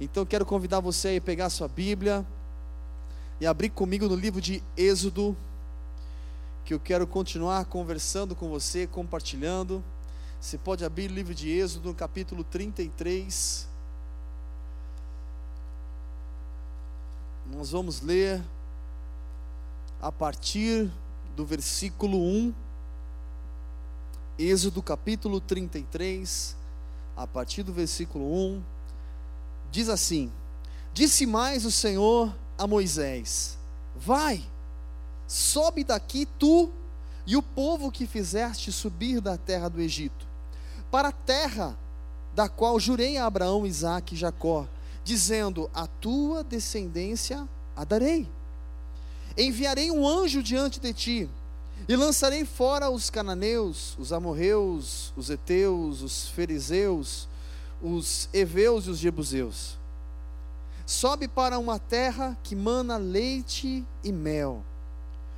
Então quero convidar você a pegar a sua Bíblia e abrir comigo no livro de Êxodo, que eu quero continuar conversando com você, compartilhando. Você pode abrir o livro de Êxodo, no capítulo 33. Nós vamos ler a partir do versículo 1. Êxodo capítulo 33, a partir do versículo 1, diz assim: Disse mais o Senhor a Moisés: Vai, sobe daqui tu e o povo que fizeste subir da terra do Egito, para a terra da qual jurei a Abraão, Isaque e Jacó, dizendo: A tua descendência a darei. Enviarei um anjo diante de ti e lançarei fora os cananeus, os amorreus, os heteus, os fariseus, os heveus e os jebuseus. Sobe para uma terra que mana leite e mel,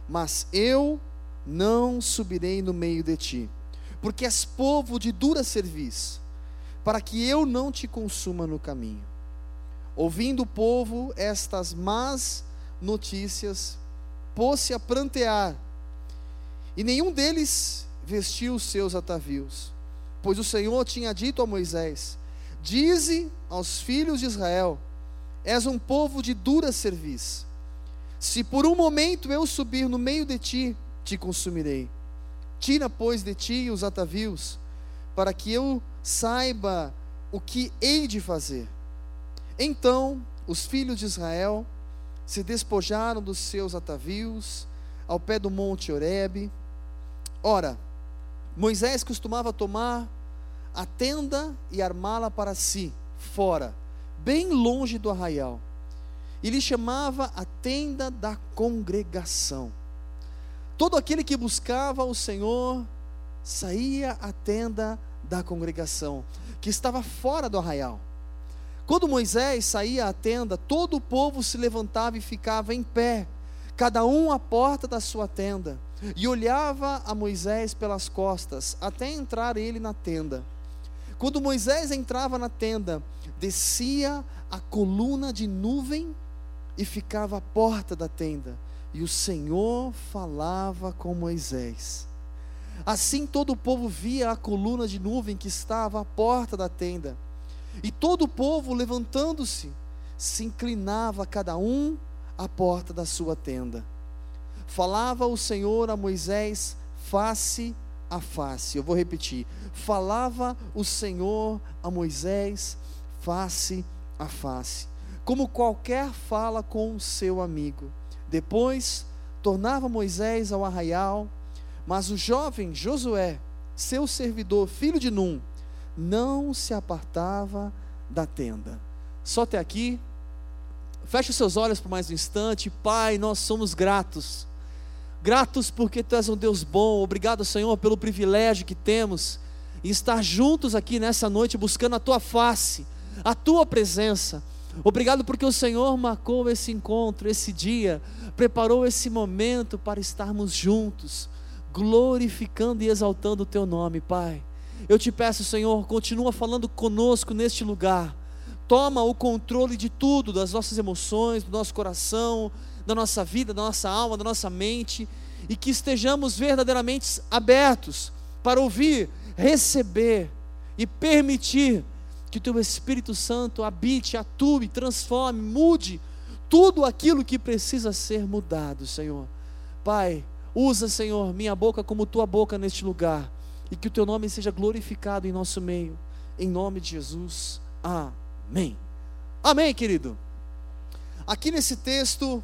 mas eu não subirei no meio de ti, porque és povo de dura serviço, para que eu não te consuma no caminho. Ouvindo o povo estas más notícias, pôs-se a prantear e nenhum deles vestiu os seus atavios, pois o Senhor tinha dito a Moisés: Dize aos filhos de Israel: És um povo de dura serviço. Se por um momento eu subir no meio de ti, te consumirei. Tira, pois, de ti os atavios, para que eu saiba o que hei de fazer. Então os filhos de Israel se despojaram dos seus atavios ao pé do monte Horebe Ora, Moisés costumava tomar a tenda e armá-la para si, fora, bem longe do arraial. E lhe chamava a tenda da congregação. Todo aquele que buscava o Senhor saía à tenda da congregação, que estava fora do arraial. Quando Moisés saía à tenda, todo o povo se levantava e ficava em pé, cada um à porta da sua tenda e olhava a Moisés pelas costas, até entrar ele na tenda. Quando Moisés entrava na tenda, descia a coluna de nuvem e ficava à porta da tenda, e o Senhor falava com Moisés. Assim todo o povo via a coluna de nuvem que estava à porta da tenda, e todo o povo, levantando-se, se inclinava cada um à porta da sua tenda. Falava o Senhor a Moisés face a face. Eu vou repetir. Falava o Senhor a Moisés face a face, como qualquer fala com seu amigo. Depois tornava Moisés ao arraial, mas o jovem Josué, seu servidor, filho de Num, não se apartava da tenda. Só até aqui. Feche os seus olhos por mais um instante. Pai, nós somos gratos Gratos porque tu és um Deus bom. Obrigado, Senhor, pelo privilégio que temos em estar juntos aqui nessa noite buscando a tua face, a tua presença. Obrigado porque o Senhor marcou esse encontro, esse dia, preparou esse momento para estarmos juntos, glorificando e exaltando o teu nome, Pai. Eu te peço, Senhor, continua falando conosco neste lugar. Toma o controle de tudo, das nossas emoções, do nosso coração, da nossa vida, da nossa alma, da nossa mente, e que estejamos verdadeiramente abertos para ouvir, receber e permitir que o Teu Espírito Santo habite, atue, transforme, mude tudo aquilo que precisa ser mudado, Senhor. Pai, usa, Senhor, minha boca como Tua boca neste lugar, e que o Teu nome seja glorificado em nosso meio, em nome de Jesus. Amém. Amém, querido. Aqui nesse texto,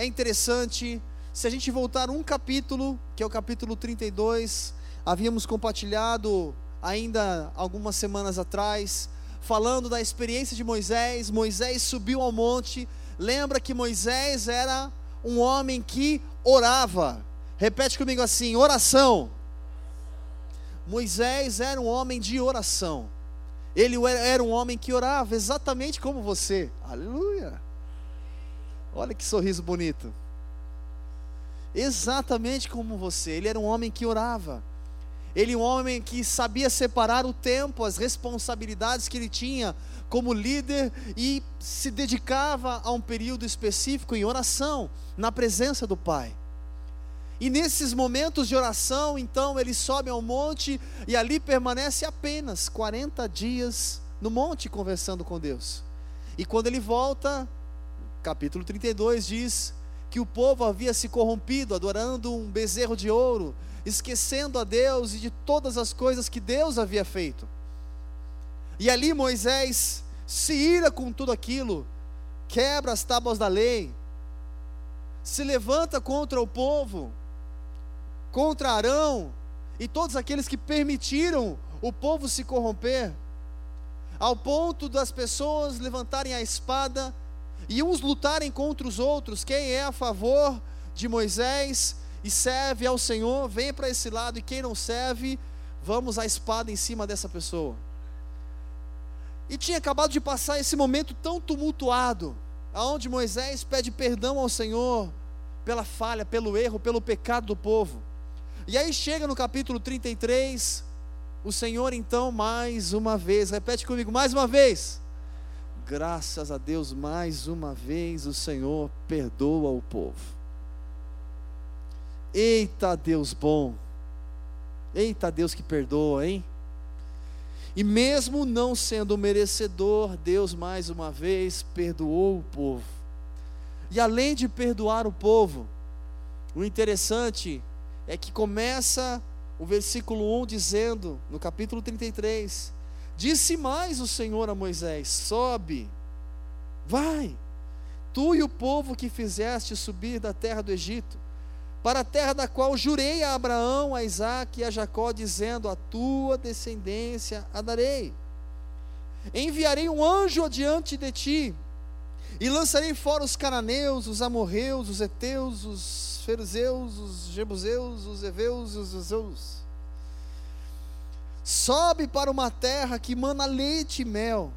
é interessante, se a gente voltar um capítulo, que é o capítulo 32, havíamos compartilhado ainda algumas semanas atrás, falando da experiência de Moisés. Moisés subiu ao monte. Lembra que Moisés era um homem que orava. Repete comigo assim: oração. Moisés era um homem de oração. Ele era um homem que orava exatamente como você. Aleluia. Olha que sorriso bonito. Exatamente como você. Ele era um homem que orava. Ele, um homem que sabia separar o tempo, as responsabilidades que ele tinha como líder e se dedicava a um período específico em oração, na presença do Pai. E nesses momentos de oração, então, ele sobe ao monte e ali permanece apenas 40 dias no monte conversando com Deus. E quando ele volta, capítulo 32 diz que o povo havia se corrompido, adorando um bezerro de ouro, esquecendo a Deus e de todas as coisas que Deus havia feito. E ali Moisés se ira com tudo aquilo, quebra as tábuas da lei, se levanta contra o povo, contra Arão e todos aqueles que permitiram o povo se corromper, ao ponto das pessoas levantarem a espada e uns lutarem contra os outros. Quem é a favor de Moisés e serve ao Senhor, vem para esse lado, e quem não serve, vamos a espada em cima dessa pessoa. E tinha acabado de passar esse momento tão tumultuado, aonde Moisés pede perdão ao Senhor pela falha, pelo erro, pelo pecado do povo. E aí chega no capítulo 33, o Senhor então mais uma vez, repete comigo, mais uma vez. Graças a Deus, mais uma vez o Senhor perdoa o povo. Eita Deus bom. Eita Deus que perdoa, hein? E mesmo não sendo merecedor, Deus mais uma vez perdoou o povo. E além de perdoar o povo, o interessante é que começa o versículo 1 dizendo, no capítulo 33, disse mais o Senhor a Moisés: sobe, vai, tu e o povo que fizeste subir da terra do Egito para a terra da qual jurei a Abraão, a Isaac e a Jacó, dizendo: A tua descendência a darei. Enviarei um anjo adiante de ti, e lançarei fora os cananeus, os amorreus, os heteus, os fariseus, os jebuseus, os heveus os zeus. Sobe para uma terra que mana leite e mel,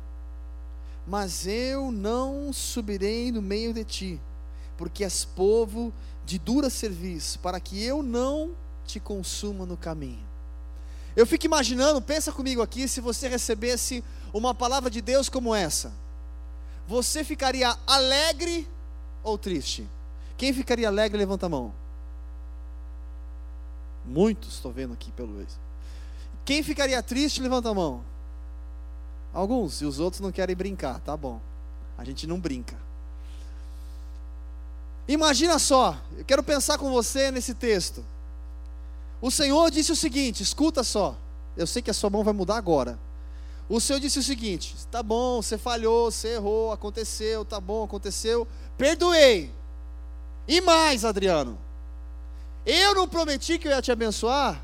mas eu não subirei no meio de ti, porque és povo de dura serviço, para que eu não te consuma no caminho. Eu fico imaginando, pensa comigo aqui, se você recebesse uma palavra de Deus como essa, você ficaria alegre ou triste? Quem ficaria alegre, levanta a mão. Muitos, estou vendo aqui pelo menos. Quem ficaria triste, levanta a mão. Alguns, e os outros não querem brincar, tá bom. A gente não brinca. Imagina só, eu quero pensar com você nesse texto. O Senhor disse o seguinte: escuta só, eu sei que a sua mão vai mudar agora. O Senhor disse o seguinte: tá bom, você falhou, você errou, aconteceu, tá bom, aconteceu, perdoei. E mais, Adriano, eu não prometi que eu ia te abençoar?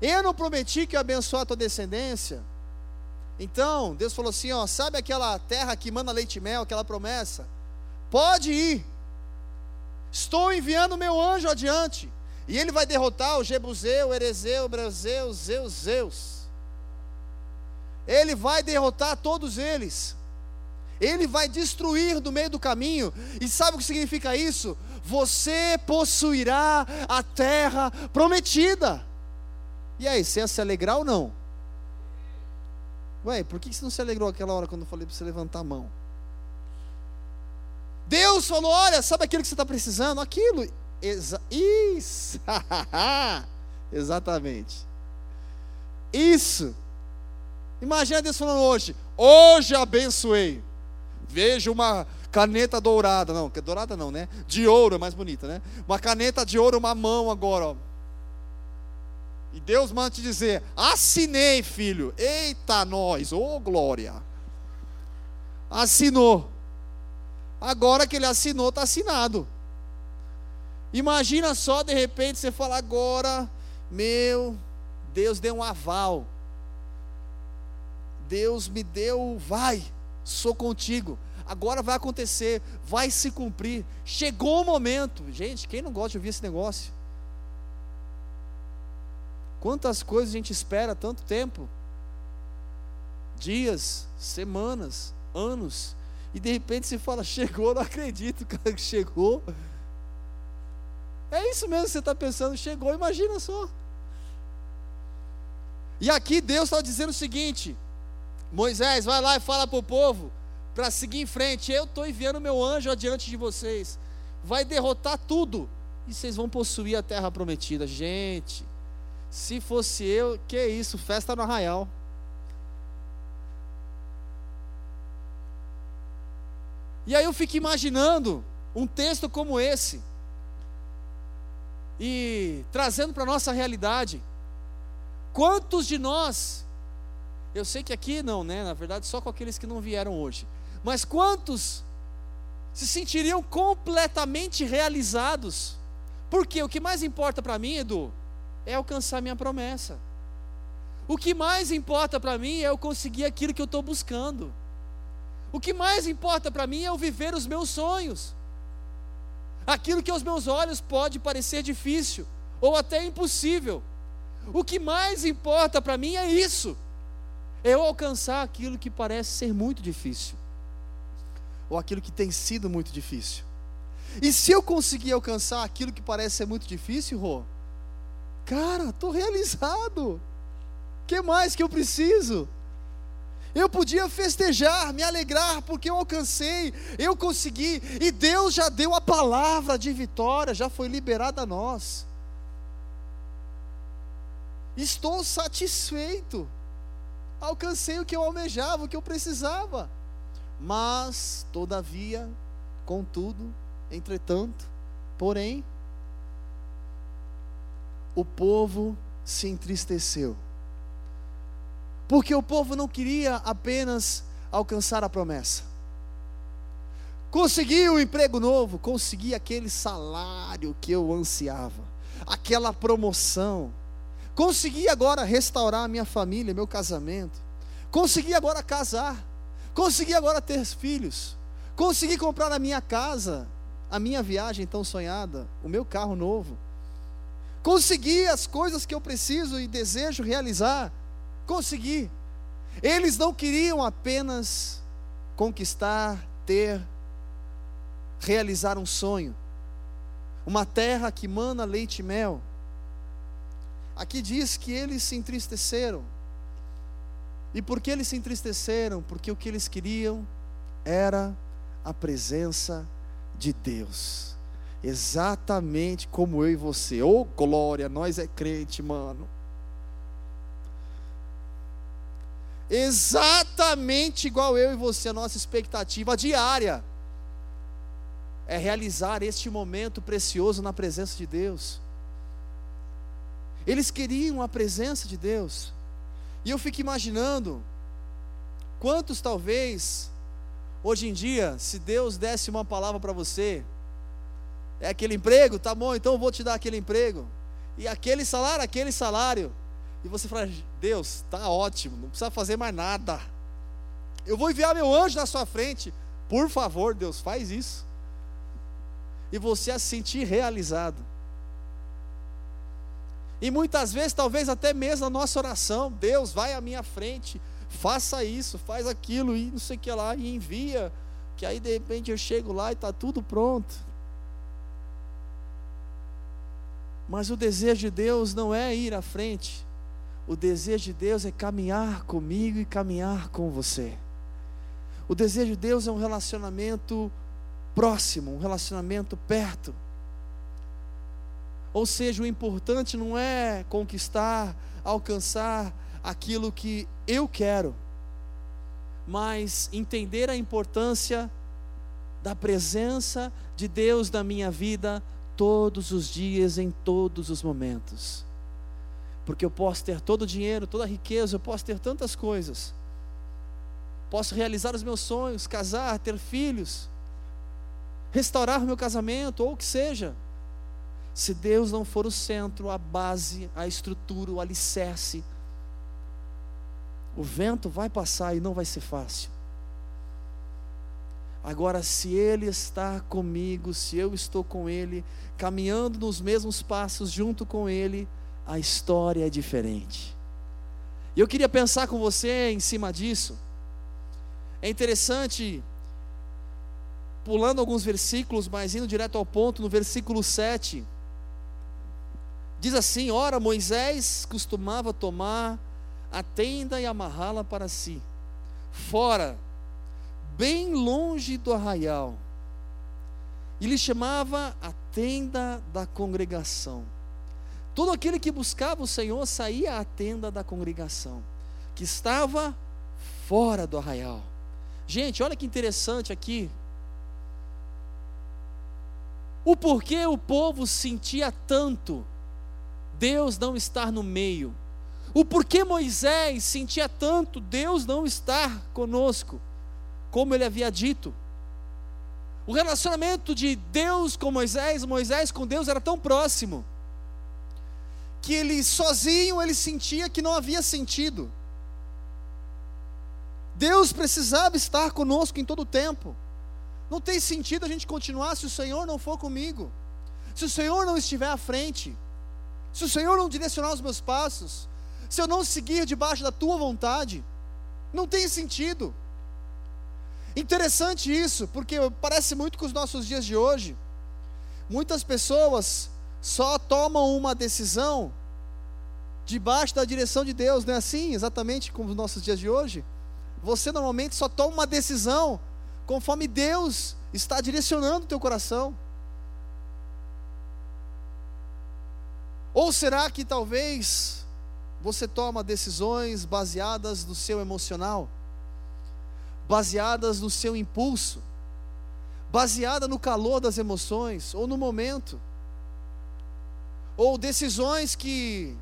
Eu não prometi que eu abençoar a tua descendência? Então, Deus falou assim: ó, sabe aquela terra que manda leite e mel, aquela promessa? Pode ir. Estou enviando meu anjo adiante. E ele vai derrotar o Jebuseu, o Erezeu, o Braseu, Zeus, Zeus. Ele vai derrotar todos eles. Ele vai destruir no meio do caminho. E sabe o que significa isso? Você possuirá a terra prometida. E aí, você ia se alegrar ou não? Ué, por que você não se alegrou aquela hora quando eu falei para você levantar a mão? Deus falou: olha, sabe aquilo que você está precisando? Aquilo. Exa isso. Exatamente. Isso. Imagina Deus falando hoje: hoje abençoei. Vejo uma caneta dourada, não, dourada não, né? De ouro é mais bonita, né? Uma caneta de ouro, uma mão agora, ó. E Deus manda te dizer: assinei, filho. Eita, nós, ô oh, glória. Assinou. Agora que ele assinou, está assinado. Imagina só, de repente, você falar agora, meu, Deus deu um aval. Deus me deu, vai, sou contigo. Agora vai acontecer, vai se cumprir. Chegou o momento. Gente, quem não gosta de ouvir esse negócio? Quantas coisas a gente espera tanto tempo? Dias, semanas, anos e de repente você fala, chegou, não acredito, cara, que chegou. É isso mesmo que você está pensando, chegou, imagina só. E aqui Deus está dizendo o seguinte: Moisés, vai lá e fala para o povo para seguir em frente. Eu estou enviando meu anjo adiante de vocês. Vai derrotar tudo e vocês vão possuir a terra prometida. Gente, se fosse eu, que isso, festa no arraial. E aí eu fico imaginando um texto como esse e trazendo para a nossa realidade. Quantos de nós, eu sei que aqui não, né? Na verdade, só com aqueles que não vieram hoje, mas quantos se sentiriam completamente realizados? Porque o que mais importa para mim, Edu, é alcançar minha promessa. O que mais importa para mim é eu conseguir aquilo que eu estou buscando. O que mais importa para mim é eu viver os meus sonhos. Aquilo que aos meus olhos pode parecer difícil ou até impossível. O que mais importa para mim é isso. É eu alcançar aquilo que parece ser muito difícil. Ou aquilo que tem sido muito difícil. E se eu conseguir alcançar aquilo que parece ser muito difícil, Rô, cara, estou realizado. O que mais que eu preciso? Eu podia festejar, me alegrar, porque eu alcancei, eu consegui, e Deus já deu a palavra de vitória, já foi liberada a nós. Estou satisfeito, alcancei o que eu almejava, o que eu precisava, mas, todavia, contudo, entretanto, porém, o povo se entristeceu porque o povo não queria apenas alcançar a promessa. Consegui um emprego novo, consegui aquele salário que eu ansiava, aquela promoção. Consegui agora restaurar a minha família, meu casamento. Consegui agora casar. Consegui agora ter filhos. Consegui comprar a minha casa, a minha viagem tão sonhada, o meu carro novo. Consegui as coisas que eu preciso e desejo realizar conseguir. Eles não queriam apenas conquistar, ter, realizar um sonho. Uma terra que mana leite e mel. Aqui diz que eles se entristeceram. E por que eles se entristeceram? Porque o que eles queriam era a presença de Deus. Exatamente como eu e você. Ô oh, glória, nós é crente, mano. exatamente igual eu e você, a nossa expectativa diária é realizar este momento precioso na presença de Deus. Eles queriam a presença de Deus, e eu fico imaginando quantos talvez hoje em dia, se Deus desse uma palavra para você, é aquele emprego, tá bom, então eu vou te dar aquele emprego, e aquele salário, aquele salário, e você fala: Deus, está ótimo, não precisa fazer mais nada. Eu vou enviar meu anjo na sua frente. Por favor, Deus, faz isso. E você a se sentir realizado. E muitas vezes, talvez até mesmo na nossa oração, Deus vai à minha frente, faça isso, faz aquilo e não sei o que lá, e envia, que aí de repente eu chego lá e está tudo pronto. Mas o desejo de Deus não é ir à frente, o desejo de Deus é caminhar comigo e caminhar com você. O desejo de Deus é um relacionamento próximo, um relacionamento perto. Ou seja, o importante não é conquistar, alcançar aquilo que eu quero, mas entender a importância da presença de Deus na minha vida todos os dias, em todos os momentos porque eu posso ter todo o dinheiro, toda a riqueza, eu posso ter tantas coisas, posso realizar os meus sonhos, casar, ter filhos, restaurar o meu casamento, ou o que seja. Se Deus não for o centro, a base, a estrutura, o alicerce, o vento vai passar e não vai ser fácil. Agora, se Ele está comigo, se eu estou com Ele, caminhando nos mesmos passos junto com Ele, a história é diferente. E eu queria pensar com você em cima disso. É interessante, pulando alguns versículos, mas indo direto ao ponto, no versículo 7, diz assim: Ora, Moisés costumava tomar a tenda e amarrá-la para si, fora, bem longe do arraial. E lhe chamava a tenda da congregação. Todo aquele que buscava o Senhor saía à tenda da congregação, que estava fora do arraial. Gente, olha que interessante aqui. O porquê o povo sentia tanto Deus não estar no meio. O porquê Moisés sentia tanto Deus não estar conosco, como ele havia dito. O relacionamento de Deus com Moisés, Moisés com Deus era tão próximo que ele sozinho ele sentia que não havia sentido. Deus precisava estar conosco em todo o tempo. Não tem sentido a gente continuar se o Senhor não for comigo. Se o Senhor não estiver à frente. Se o Senhor não direcionar os meus passos. Se eu não seguir debaixo da tua vontade. Não tem sentido. Interessante isso, porque parece muito com os nossos dias de hoje. Muitas pessoas só tomam uma decisão debaixo da direção de Deus, não é assim? Exatamente como os nossos dias de hoje. Você normalmente só toma uma decisão conforme Deus está direcionando o teu coração. Ou será que talvez você toma decisões baseadas no seu emocional, baseadas no seu impulso, baseada no calor das emoções ou no momento? ou decisões que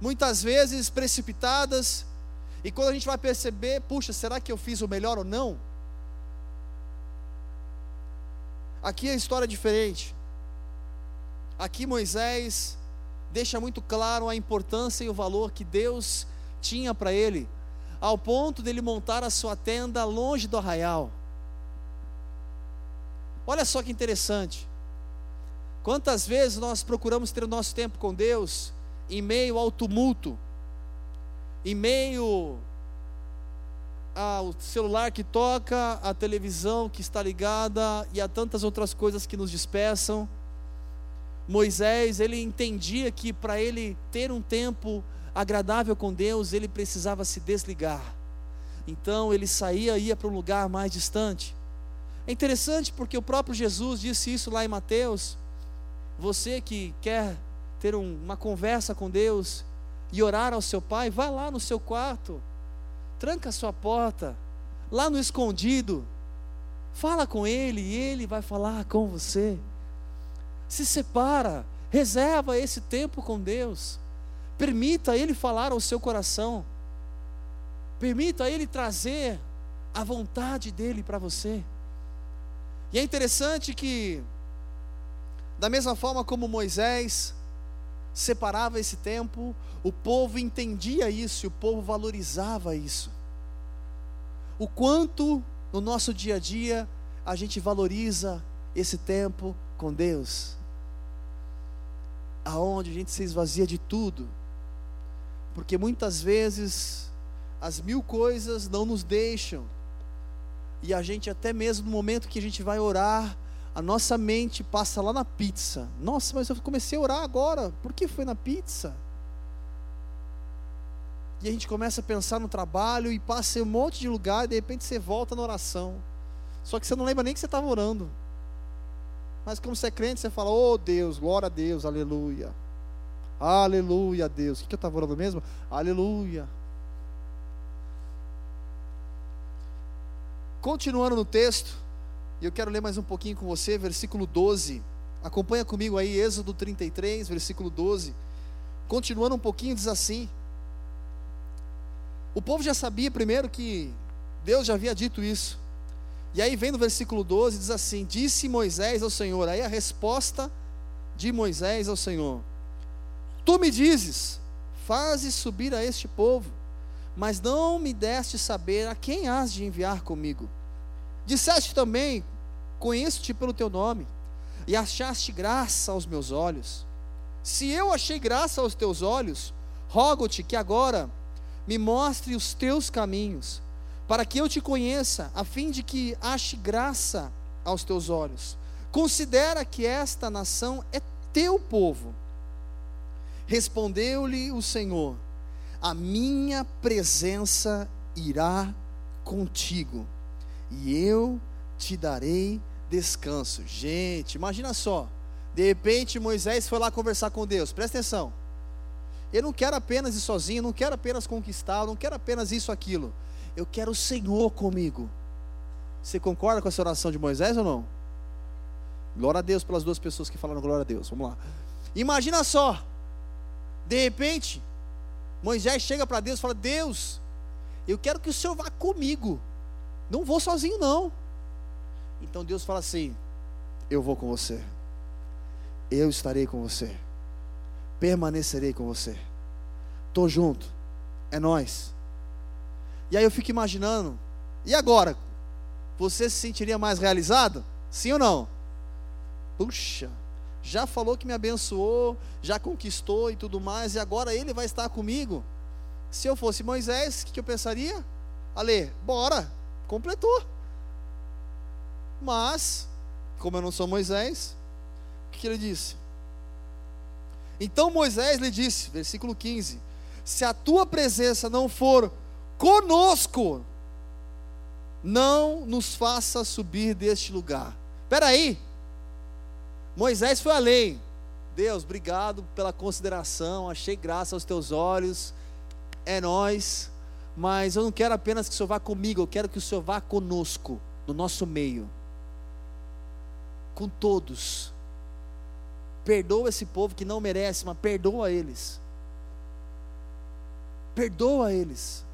muitas vezes precipitadas, e quando a gente vai perceber, puxa, será que eu fiz o melhor ou não? Aqui a história é diferente. Aqui Moisés deixa muito claro a importância e o valor que Deus tinha para ele, ao ponto dele montar a sua tenda longe do arraial. Olha só que interessante. Quantas vezes nós procuramos ter o nosso tempo com Deus em meio ao tumulto, em meio ao celular que toca, a televisão que está ligada e a tantas outras coisas que nos dispersam. Moisés, ele entendia que para ele ter um tempo agradável com Deus, ele precisava se desligar. Então ele saía e ia para um lugar mais distante. É interessante porque o próprio Jesus disse isso lá em Mateus você que quer ter um, uma conversa com Deus e orar ao seu Pai, vá lá no seu quarto, tranca a sua porta, lá no escondido, fala com Ele e Ele vai falar com você. Se separa, reserva esse tempo com Deus, permita Ele falar ao seu coração, permita Ele trazer a vontade dEle para você. E é interessante que da mesma forma como Moisés separava esse tempo, o povo entendia isso, o povo valorizava isso. O quanto no nosso dia a dia a gente valoriza esse tempo com Deus. Aonde a gente se esvazia de tudo. Porque muitas vezes as mil coisas não nos deixam. E a gente até mesmo no momento que a gente vai orar, a nossa mente passa lá na pizza. Nossa, mas eu comecei a orar agora. Por que foi na pizza? E a gente começa a pensar no trabalho e passa em um monte de lugar e de repente você volta na oração. Só que você não lembra nem que você estava orando. Mas como você é crente, você fala, oh Deus, glória a Deus, aleluia. Aleluia, Deus. O que eu estava orando mesmo? Aleluia. Continuando no texto, eu quero ler mais um pouquinho com você, versículo 12. Acompanha comigo aí, Êxodo 33, versículo 12. Continuando um pouquinho, diz assim: O povo já sabia primeiro que Deus já havia dito isso. E aí vem no versículo 12, diz assim: Disse Moisés ao Senhor. Aí a resposta de Moisés ao Senhor: Tu me dizes, fazes subir a este povo, mas não me deste saber a quem has de enviar comigo. Disseste também: Conheço-te pelo teu nome, e achaste graça aos meus olhos. Se eu achei graça aos teus olhos, rogo-te que agora me mostre os teus caminhos, para que eu te conheça, a fim de que ache graça aos teus olhos. Considera que esta nação é teu povo. Respondeu-lhe o Senhor: a minha presença irá contigo, e eu te darei descanso. Gente, imagina só. De repente Moisés foi lá conversar com Deus. Presta atenção. Eu não quero apenas ir sozinho, não quero apenas conquistar, não quero apenas isso aquilo. Eu quero o Senhor comigo. Você concorda com essa oração de Moisés ou não? Glória a Deus pelas duas pessoas que falaram glória a Deus. Vamos lá. Imagina só. De repente, Moisés chega para Deus e fala: Deus, eu quero que o Senhor vá comigo. Não vou sozinho, não. Então Deus fala assim: Eu vou com você. Eu estarei com você. Permanecerei com você. Estou junto. É nós. E aí eu fico imaginando. E agora? Você se sentiria mais realizado? Sim ou não? Puxa, já falou que me abençoou, já conquistou e tudo mais, e agora ele vai estar comigo. Se eu fosse Moisés, o que eu pensaria? Ale, bora, completou. Mas, como eu não sou Moisés, o que ele disse? Então Moisés lhe disse, versículo 15: Se a tua presença não for conosco, não nos faça subir deste lugar. Espera aí, Moisés foi além. Deus, obrigado pela consideração, achei graça aos teus olhos, é nós, mas eu não quero apenas que o Senhor vá comigo, eu quero que o Senhor vá conosco, no nosso meio com todos. Perdoa esse povo que não merece, mas perdoa eles. Perdoa eles.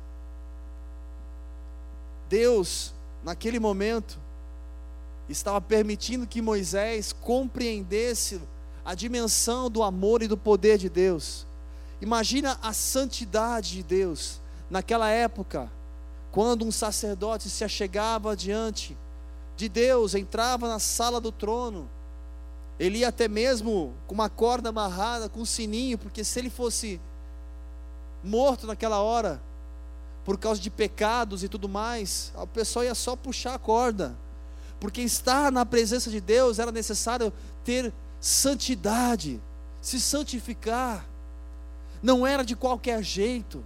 Deus, naquele momento, estava permitindo que Moisés compreendesse a dimensão do amor e do poder de Deus. Imagina a santidade de Deus naquela época, quando um sacerdote se achegava diante de Deus, entrava na sala do trono. Ele ia até mesmo com uma corda amarrada, com um sininho, porque se ele fosse morto naquela hora, por causa de pecados e tudo mais, o pessoal ia só puxar a corda. Porque estar na presença de Deus era necessário ter santidade, se santificar. Não era de qualquer jeito.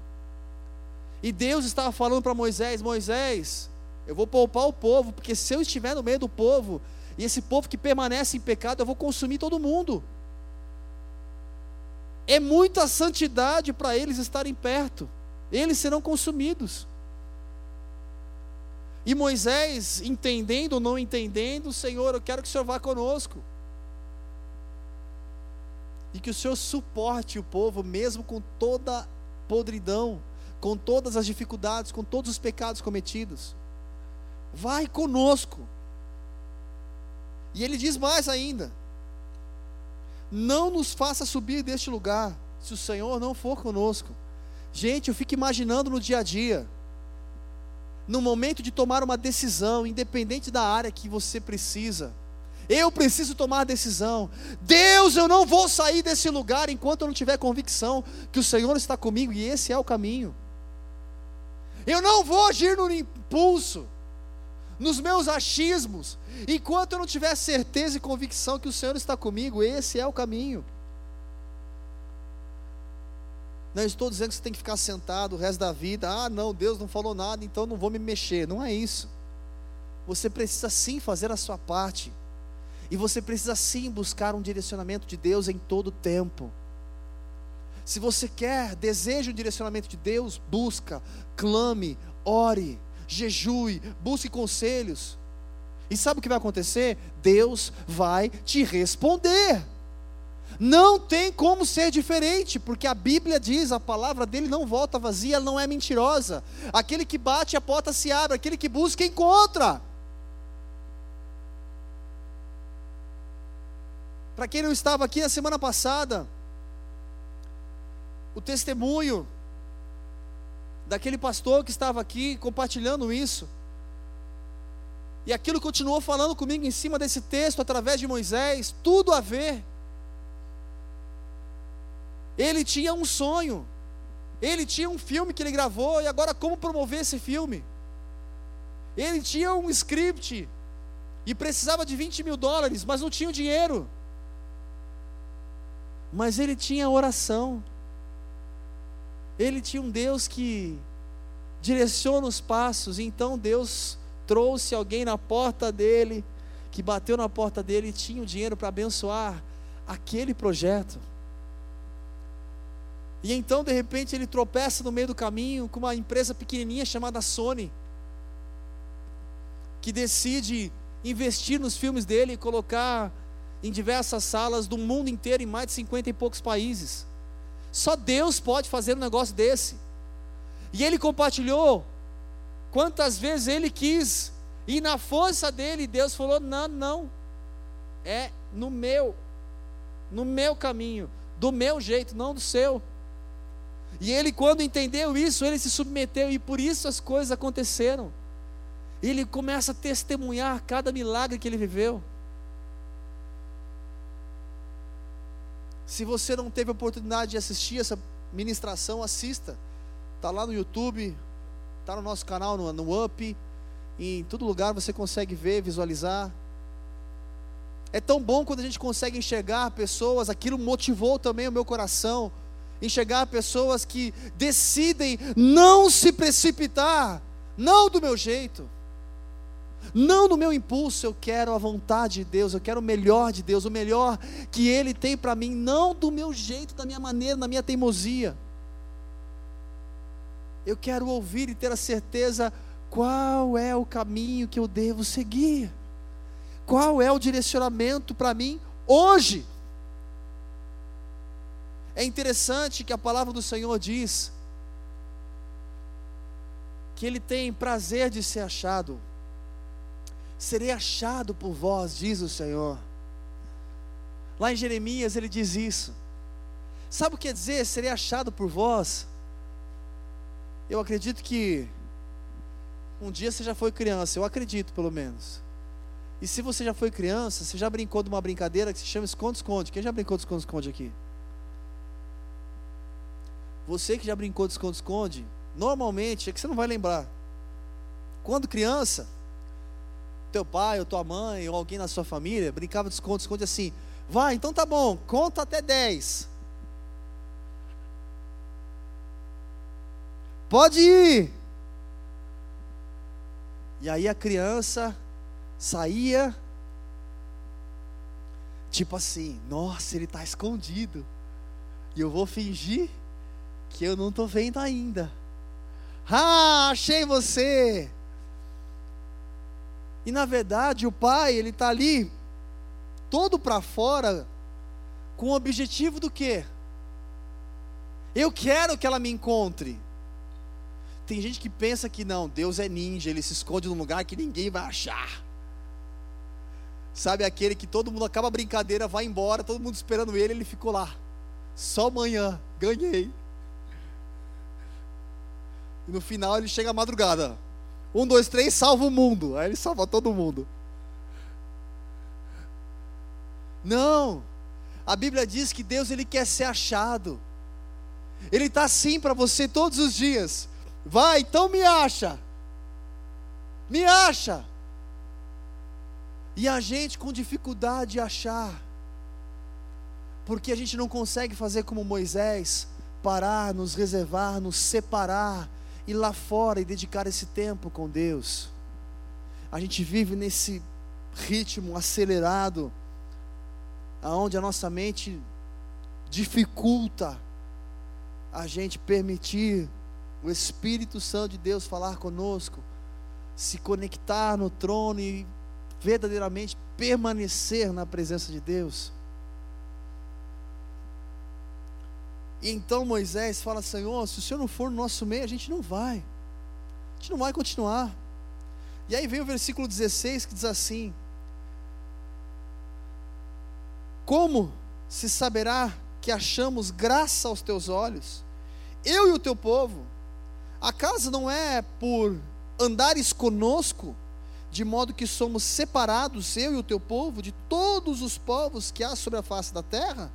E Deus estava falando para Moisés: Moisés, eu vou poupar o povo, porque se eu estiver no meio do povo, e esse povo que permanece em pecado, eu vou consumir todo mundo. É muita santidade para eles estarem perto, eles serão consumidos. E Moisés, entendendo ou não entendendo, Senhor, eu quero que o Senhor vá conosco. E que o Senhor suporte o povo, mesmo com toda podridão, com todas as dificuldades, com todos os pecados cometidos vai conosco. E ele diz mais ainda: não nos faça subir deste lugar, se o Senhor não for conosco. Gente, eu fico imaginando no dia a dia, no momento de tomar uma decisão, independente da área que você precisa. Eu preciso tomar decisão. Deus, eu não vou sair desse lugar enquanto eu não tiver convicção que o Senhor está comigo e esse é o caminho. Eu não vou agir no impulso nos meus achismos, enquanto eu não tiver certeza e convicção que o Senhor está comigo, esse é o caminho. Não estou dizendo que você tem que ficar sentado o resto da vida, ah, não, Deus não falou nada, então não vou me mexer. Não é isso. Você precisa sim fazer a sua parte, e você precisa sim buscar um direcionamento de Deus em todo o tempo. Se você quer, deseja o direcionamento de Deus, busca, clame, ore jejue, busque conselhos. E sabe o que vai acontecer? Deus vai te responder. Não tem como ser diferente, porque a Bíblia diz, a palavra dele não volta vazia, ela não é mentirosa. Aquele que bate, a porta se abre, aquele que busca, encontra. Para quem não estava aqui na semana passada, o testemunho daquele pastor que estava aqui compartilhando isso. E aquilo continuou falando comigo em cima desse texto, através de Moisés, tudo a ver. Ele tinha um sonho, ele tinha um filme que ele gravou, e agora como promover esse filme? Ele tinha um script, e precisava de 20 mil dólares, mas não tinha o dinheiro. Mas ele tinha oração. ele tinha um Deus que direciona os passos, então Deus trouxe alguém na porta dele, que bateu na porta dele e tinha o dinheiro para abençoar aquele projeto. E então, de repente, ele tropeça no meio do caminho com uma empresa pequenininha chamada Sony, que decide investir nos filmes dele e colocar em diversas salas do mundo inteiro, em mais de 50 e poucos países. Só Deus pode fazer um negócio desse. E ele compartilhou quantas vezes ele quis, e na força dele, Deus falou: não, não, é no meu, no meu caminho, do meu jeito, não do seu. E ele, quando entendeu isso, ele se submeteu, e por isso as coisas aconteceram. Ele começa a testemunhar cada milagre que ele viveu. Se você não teve a oportunidade de assistir essa ministração, assista. Está lá no YouTube, está no nosso canal, no, no Up. Em todo lugar você consegue ver, visualizar. É tão bom quando a gente consegue enxergar pessoas, aquilo motivou também o meu coração. Enxergar pessoas que decidem não se precipitar, não do meu jeito, não no meu impulso, eu quero a vontade de Deus, eu quero o melhor de Deus, o melhor que Ele tem para mim, não do meu jeito, da minha maneira, da minha teimosia. Eu quero ouvir e ter a certeza qual é o caminho que eu devo seguir, qual é o direcionamento para mim hoje. É interessante que a palavra do Senhor diz que Ele tem prazer de ser achado serei achado por vós, diz o Senhor. Lá em Jeremias ele diz isso. Sabe o que quer dizer serei achado por vós? Eu acredito que um dia você já foi criança, eu acredito pelo menos. E se você já foi criança, você já brincou de uma brincadeira que se chama esconde-esconde. Quem já brincou de esconde-esconde aqui? Você que já brincou de esconde-esconde, normalmente, é que você não vai lembrar. Quando criança, teu pai ou tua mãe ou alguém na sua família brincava de esconde-esconde assim: vai, então tá bom, conta até 10. Pode ir. E aí a criança saía, tipo assim: nossa, ele está escondido. E eu vou fingir que eu não estou vendo ainda. Ah, achei você! E na verdade o pai, ele está ali, todo para fora, com o objetivo do quê? Eu quero que ela me encontre. Tem gente que pensa que não, Deus é ninja, ele se esconde num lugar que ninguém vai achar. Sabe aquele que todo mundo acaba a brincadeira, vai embora, todo mundo esperando ele, ele ficou lá. Só amanhã, ganhei. E no final ele chega à madrugada. Um, dois, três, salva o mundo. Aí ele salva todo mundo. Não. A Bíblia diz que Deus ele quer ser achado. Ele está assim para você todos os dias. Vai, então me acha. Me acha. E a gente com dificuldade de achar. Porque a gente não consegue fazer como Moisés, parar, nos reservar, nos separar ir lá fora e dedicar esse tempo com Deus. A gente vive nesse ritmo acelerado, aonde a nossa mente dificulta a gente permitir o Espírito Santo de Deus falar conosco, se conectar no trono e verdadeiramente permanecer na presença de Deus. E então Moisés fala: Senhor, se o Senhor não for no nosso meio, a gente não vai. A gente não vai continuar. E aí vem o versículo 16 que diz assim: Como se saberá que achamos graça aos teus olhos, eu e o teu povo? Acaso não é por andares conosco, de modo que somos separados, eu e o teu povo, de todos os povos que há sobre a face da terra?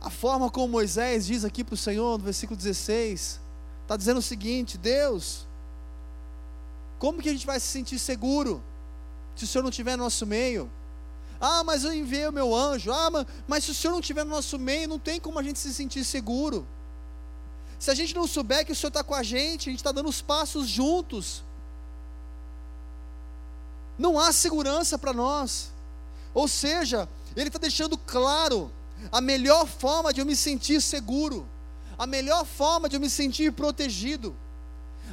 A forma como Moisés diz aqui para o Senhor, no versículo 16, está dizendo o seguinte: Deus, como que a gente vai se sentir seguro se o Senhor não estiver no nosso meio? Ah, mas eu enviei o meu anjo. Ah, mas, mas se o Senhor não estiver no nosso meio, não tem como a gente se sentir seguro. Se a gente não souber que o Senhor está com a gente, a gente está dando os passos juntos. Não há segurança para nós. Ou seja, Ele está deixando claro a melhor forma de eu me sentir seguro, a melhor forma de eu me sentir protegido,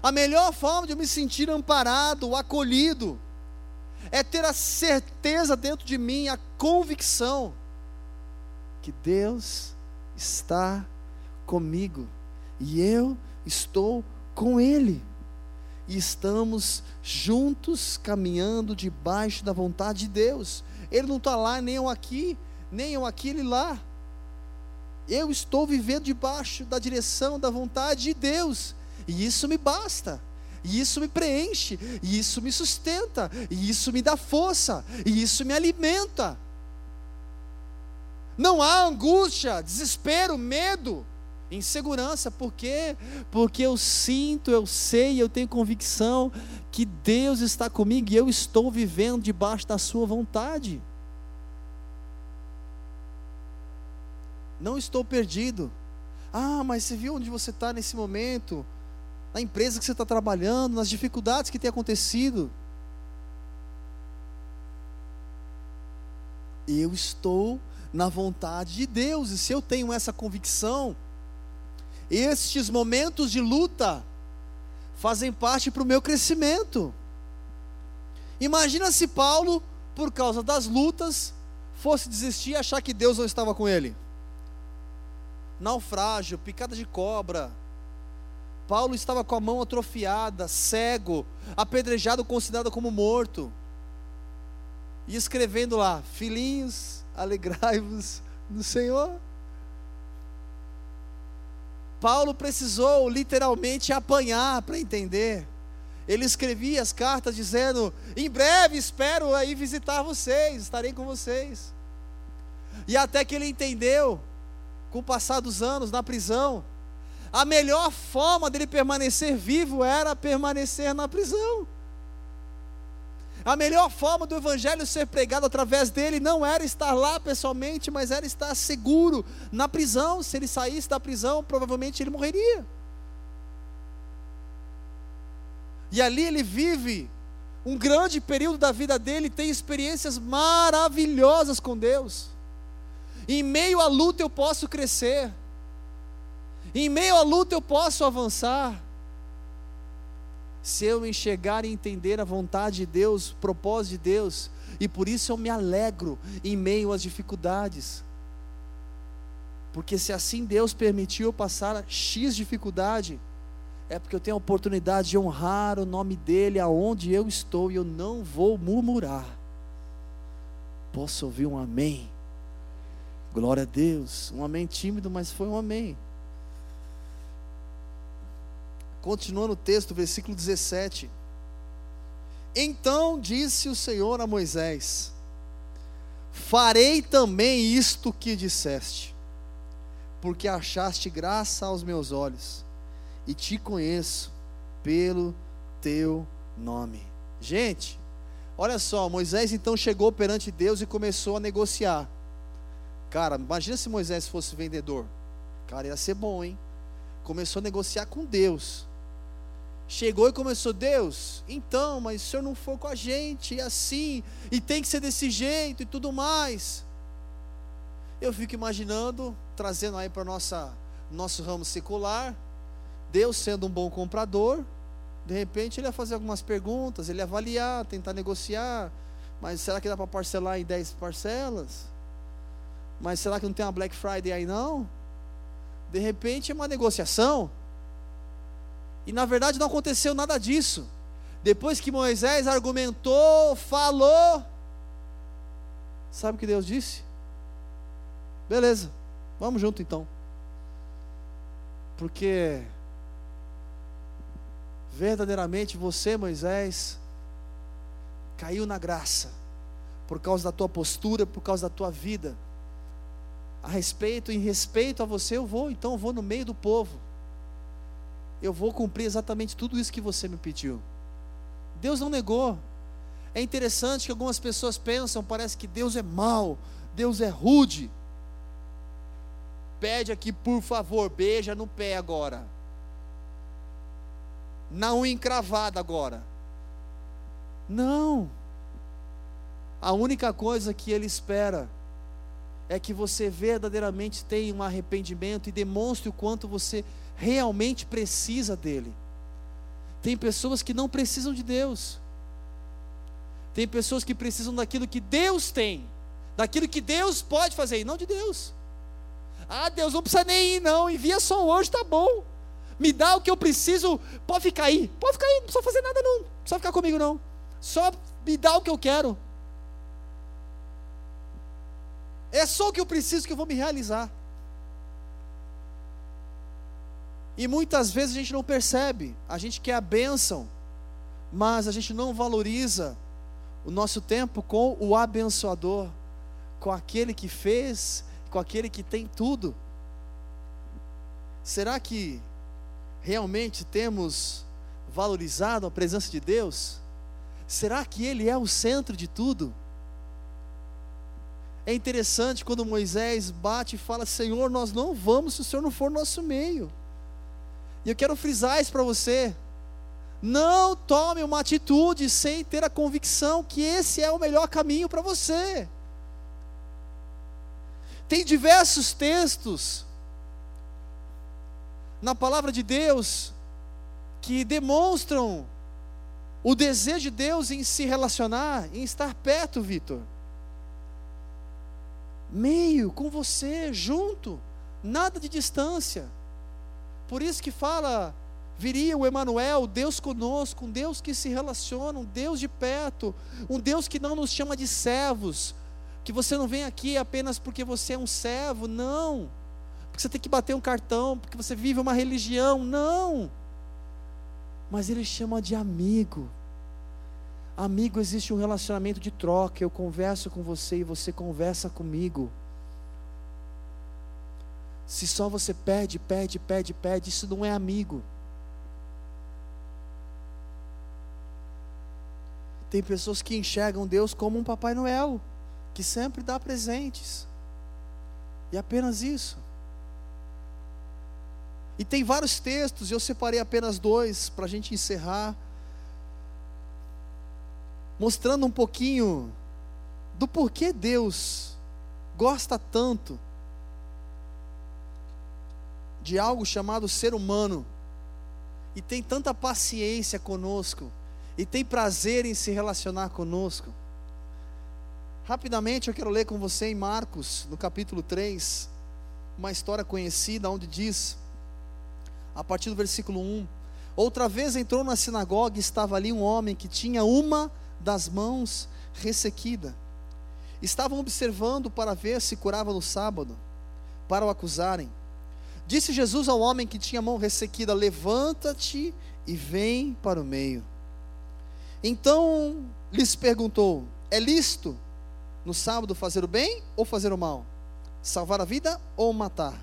a melhor forma de eu me sentir amparado, acolhido, é ter a certeza dentro de mim, a convicção que Deus está comigo e eu estou com Ele. E estamos juntos caminhando debaixo da vontade de Deus. Ele não está lá, nem eu aqui, nem eu aqui, ele lá. Eu estou vivendo debaixo da direção da vontade de Deus, e isso me basta. E isso me preenche, e isso me sustenta, e isso me dá força, e isso me alimenta. Não há angústia, desespero, medo, insegurança, por quê? Porque eu sinto, eu sei, eu tenho convicção que Deus está comigo e eu estou vivendo debaixo da Sua vontade. Não estou perdido. Ah, mas você viu onde você está nesse momento? Na empresa que você está trabalhando, nas dificuldades que tem acontecido. Eu estou na vontade de Deus, e se eu tenho essa convicção, estes momentos de luta fazem parte para o meu crescimento. Imagina se Paulo, por causa das lutas, fosse desistir e achar que Deus não estava com ele naufrágio, picada de cobra. Paulo estava com a mão atrofiada, cego, apedrejado, considerado como morto. E escrevendo lá: Filhinhos, alegrai-vos no Senhor. Paulo precisou literalmente apanhar para entender. Ele escrevia as cartas dizendo: Em breve espero aí visitar vocês, estarei com vocês. E até que ele entendeu com o passar dos anos na prisão, a melhor forma dele permanecer vivo era permanecer na prisão. A melhor forma do evangelho ser pregado através dele não era estar lá pessoalmente, mas era estar seguro na prisão. Se ele saísse da prisão, provavelmente ele morreria. E ali ele vive um grande período da vida dele, tem experiências maravilhosas com Deus. Em meio à luta eu posso crescer. Em meio à luta eu posso avançar. Se eu enxergar e entender a vontade de Deus, o propósito de Deus, e por isso eu me alegro em meio às dificuldades. Porque se assim Deus permitiu passar X dificuldade, é porque eu tenho a oportunidade de honrar o nome dEle aonde eu estou e eu não vou murmurar. Posso ouvir um amém? Glória a Deus. Um amém tímido, mas foi um amém. Continuando o texto, versículo 17. Então disse o Senhor a Moisés: Farei também isto que disseste, porque achaste graça aos meus olhos, e te conheço pelo teu nome. Gente, olha só, Moisés então chegou perante Deus e começou a negociar. Cara, imagina se Moisés fosse vendedor. Cara, ia ser bom, hein? Começou a negociar com Deus. Chegou e começou, Deus, então, mas o senhor não for com a gente, e assim, e tem que ser desse jeito e tudo mais. Eu fico imaginando, trazendo aí para nossa nosso ramo secular, Deus sendo um bom comprador, de repente ele ia fazer algumas perguntas, ele ia avaliar, tentar negociar, mas será que dá para parcelar em 10 parcelas? Mas será que não tem uma Black Friday aí não? De repente é uma negociação. E na verdade não aconteceu nada disso. Depois que Moisés argumentou, falou, sabe o que Deus disse? Beleza, vamos junto então. Porque verdadeiramente você, Moisés, caiu na graça por causa da tua postura, por causa da tua vida a respeito, em respeito a você, eu vou, então eu vou no meio do povo. Eu vou cumprir exatamente tudo isso que você me pediu. Deus não negou. É interessante que algumas pessoas pensam, parece que Deus é mau, Deus é rude. Pede aqui, por favor, beija no pé agora. Na unha encravada agora. Não. A única coisa que ele espera é que você verdadeiramente tenha um arrependimento e demonstre o quanto você realmente precisa dele. Tem pessoas que não precisam de Deus. Tem pessoas que precisam daquilo que Deus tem, daquilo que Deus pode fazer, e não de Deus. Ah, Deus, não precisa nem ir, não. Envia só hoje, tá bom. Me dá o que eu preciso. Pode ficar aí. Pode ficar aí, não precisa fazer nada, não. Não precisa ficar comigo, não. Só me dá o que eu quero. É só o que eu preciso que eu vou me realizar. E muitas vezes a gente não percebe, a gente quer a bênção, mas a gente não valoriza o nosso tempo com o abençoador, com aquele que fez, com aquele que tem tudo. Será que realmente temos valorizado a presença de Deus? Será que Ele é o centro de tudo? É interessante quando Moisés bate e fala: Senhor, nós não vamos se o Senhor não for nosso meio. E eu quero frisar isso para você. Não tome uma atitude sem ter a convicção que esse é o melhor caminho para você. Tem diversos textos na palavra de Deus que demonstram o desejo de Deus em se relacionar, em estar perto, Vitor meio com você, junto, nada de distância. Por isso que fala, viria o Emanuel, Deus conosco, um Deus que se relaciona, um Deus de perto, um Deus que não nos chama de servos, que você não vem aqui apenas porque você é um servo, não. Porque você tem que bater um cartão, porque você vive uma religião, não. Mas ele chama de amigo. Amigo, existe um relacionamento de troca. Eu converso com você e você conversa comigo. Se só você pede, pede, pede, pede, isso não é amigo. Tem pessoas que enxergam Deus como um Papai Noel, que sempre dá presentes. E apenas isso. E tem vários textos, eu separei apenas dois para a gente encerrar mostrando um pouquinho do porquê Deus gosta tanto de algo chamado ser humano e tem tanta paciência conosco e tem prazer em se relacionar conosco. Rapidamente eu quero ler com você em Marcos, no capítulo 3, uma história conhecida onde diz, a partir do versículo 1: Outra vez entrou na sinagoga e estava ali um homem que tinha uma das mãos ressequida. Estavam observando para ver se curava no sábado, para o acusarem. Disse Jesus ao homem que tinha a mão ressequida: Levanta-te e vem para o meio. Então lhes perguntou: É lícito no sábado fazer o bem ou fazer o mal? Salvar a vida ou matar?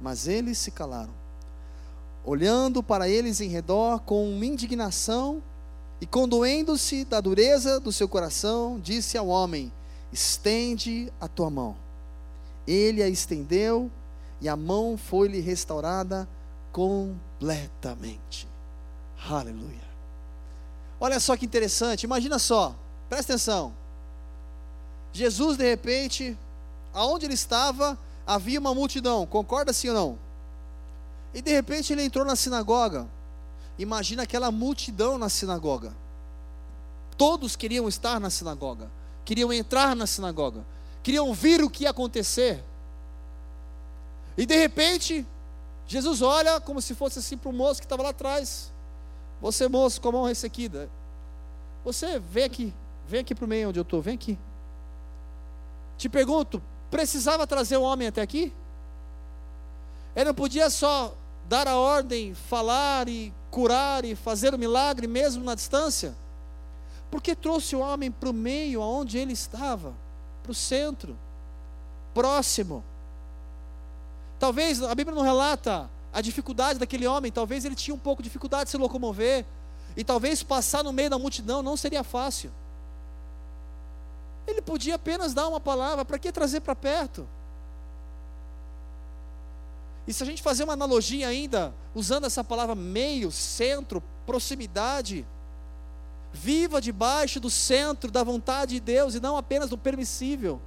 Mas eles se calaram. Olhando para eles em redor com indignação, e condoendo-se da dureza do seu coração, disse ao homem: Estende a tua mão. Ele a estendeu e a mão foi-lhe restaurada completamente. Aleluia. Olha só que interessante, imagina só, presta atenção. Jesus, de repente, aonde ele estava, havia uma multidão, concorda sim ou não? E de repente ele entrou na sinagoga, Imagina aquela multidão na sinagoga. Todos queriam estar na sinagoga, queriam entrar na sinagoga, queriam ver o que ia acontecer. E de repente, Jesus olha como se fosse assim para o moço que estava lá atrás. Você, moço, com a mão ressequida. Você vem aqui, vem aqui para o meio onde eu estou, vem aqui. Te pergunto, precisava trazer o homem até aqui? Ele não podia só dar a ordem, falar e curar e fazer o milagre mesmo na distância? Porque trouxe o homem para o meio aonde ele estava, para o centro, próximo. Talvez a Bíblia não relata a dificuldade daquele homem, talvez ele tinha um pouco de dificuldade de se locomover, e talvez passar no meio da multidão não seria fácil. Ele podia apenas dar uma palavra, para que trazer para perto? E se a gente fazer uma analogia ainda, usando essa palavra meio, centro, proximidade, viva debaixo do centro da vontade de Deus e não apenas do permissível.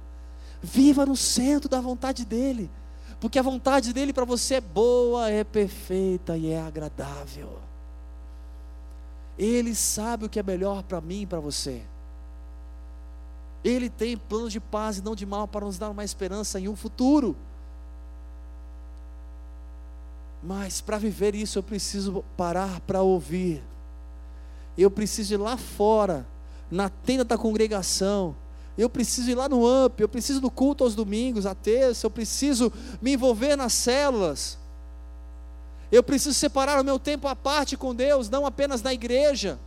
Viva no centro da vontade dEle, porque a vontade dEle para você é boa, é perfeita e é agradável. Ele sabe o que é melhor para mim e para você. Ele tem planos de paz e não de mal para nos dar uma esperança em um futuro. Mas para viver isso eu preciso parar para ouvir. Eu preciso ir lá fora, na tenda da congregação. Eu preciso ir lá no AMP, eu preciso do culto aos domingos, à terça, eu preciso me envolver nas células. Eu preciso separar o meu tempo à parte com Deus, não apenas na igreja.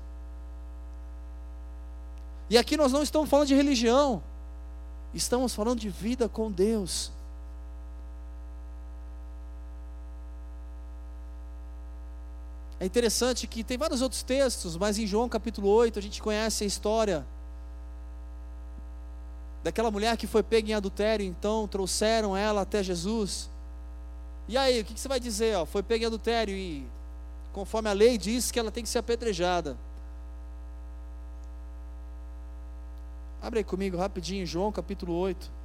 E aqui nós não estamos falando de religião, estamos falando de vida com Deus. É interessante que tem vários outros textos, mas em João capítulo 8 a gente conhece a história daquela mulher que foi pega em adultério, então trouxeram ela até Jesus. E aí, o que você vai dizer? Foi pega em adultério e, conforme a lei diz, que ela tem que ser apedrejada. Abre aí comigo rapidinho, João capítulo 8.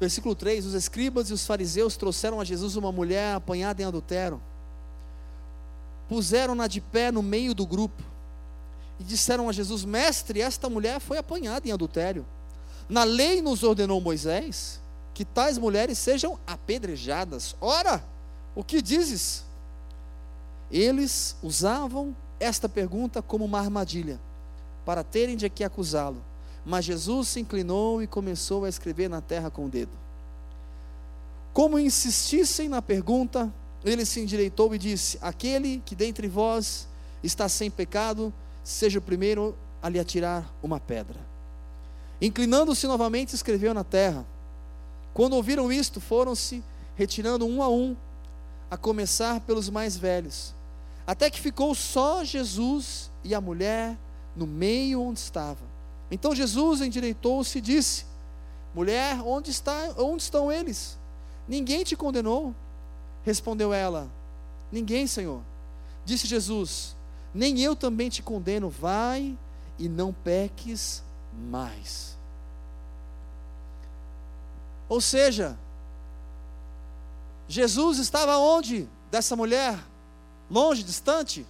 Versículo 3: Os escribas e os fariseus trouxeram a Jesus uma mulher apanhada em adultério, puseram-na de pé no meio do grupo e disseram a Jesus: Mestre, esta mulher foi apanhada em adultério. Na lei nos ordenou Moisés que tais mulheres sejam apedrejadas. Ora, o que dizes? Eles usavam esta pergunta como uma armadilha, para terem de que acusá-lo. Mas Jesus se inclinou e começou a escrever na terra com o dedo. Como insistissem na pergunta, ele se endireitou e disse: Aquele que dentre vós está sem pecado, seja o primeiro a lhe atirar uma pedra. Inclinando-se novamente, escreveu na terra. Quando ouviram isto, foram-se retirando um a um, a começar pelos mais velhos, até que ficou só Jesus e a mulher no meio onde estava. Então Jesus endireitou-se e disse: Mulher, onde, está, onde estão eles? Ninguém te condenou? Respondeu ela: Ninguém, Senhor. Disse Jesus: Nem eu também te condeno. Vai e não peques mais. Ou seja, Jesus estava onde dessa mulher? Longe, distante?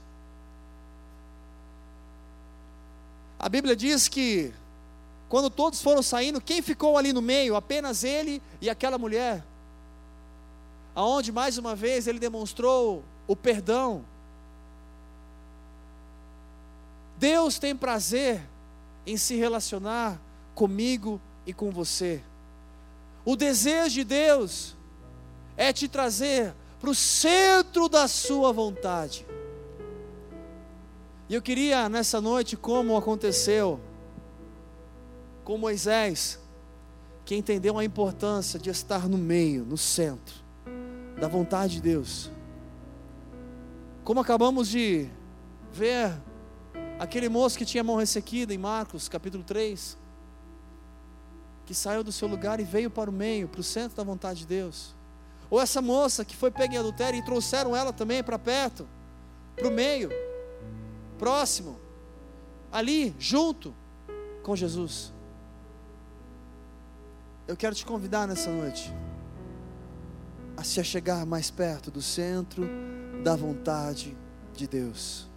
A Bíblia diz que quando todos foram saindo, quem ficou ali no meio? Apenas ele e aquela mulher. Aonde mais uma vez ele demonstrou o perdão. Deus tem prazer em se relacionar comigo e com você. O desejo de Deus é te trazer para o centro da sua vontade. E eu queria nessa noite, como aconteceu com Moisés, que entendeu a importância de estar no meio, no centro da vontade de Deus. Como acabamos de ver aquele moço que tinha a mão ressequida em Marcos capítulo 3, que saiu do seu lugar e veio para o meio, para o centro da vontade de Deus. Ou essa moça que foi pega em adultério e trouxeram ela também para perto, para o meio, próximo, ali, junto com Jesus. Eu quero te convidar nessa noite a se chegar mais perto do centro da vontade de Deus.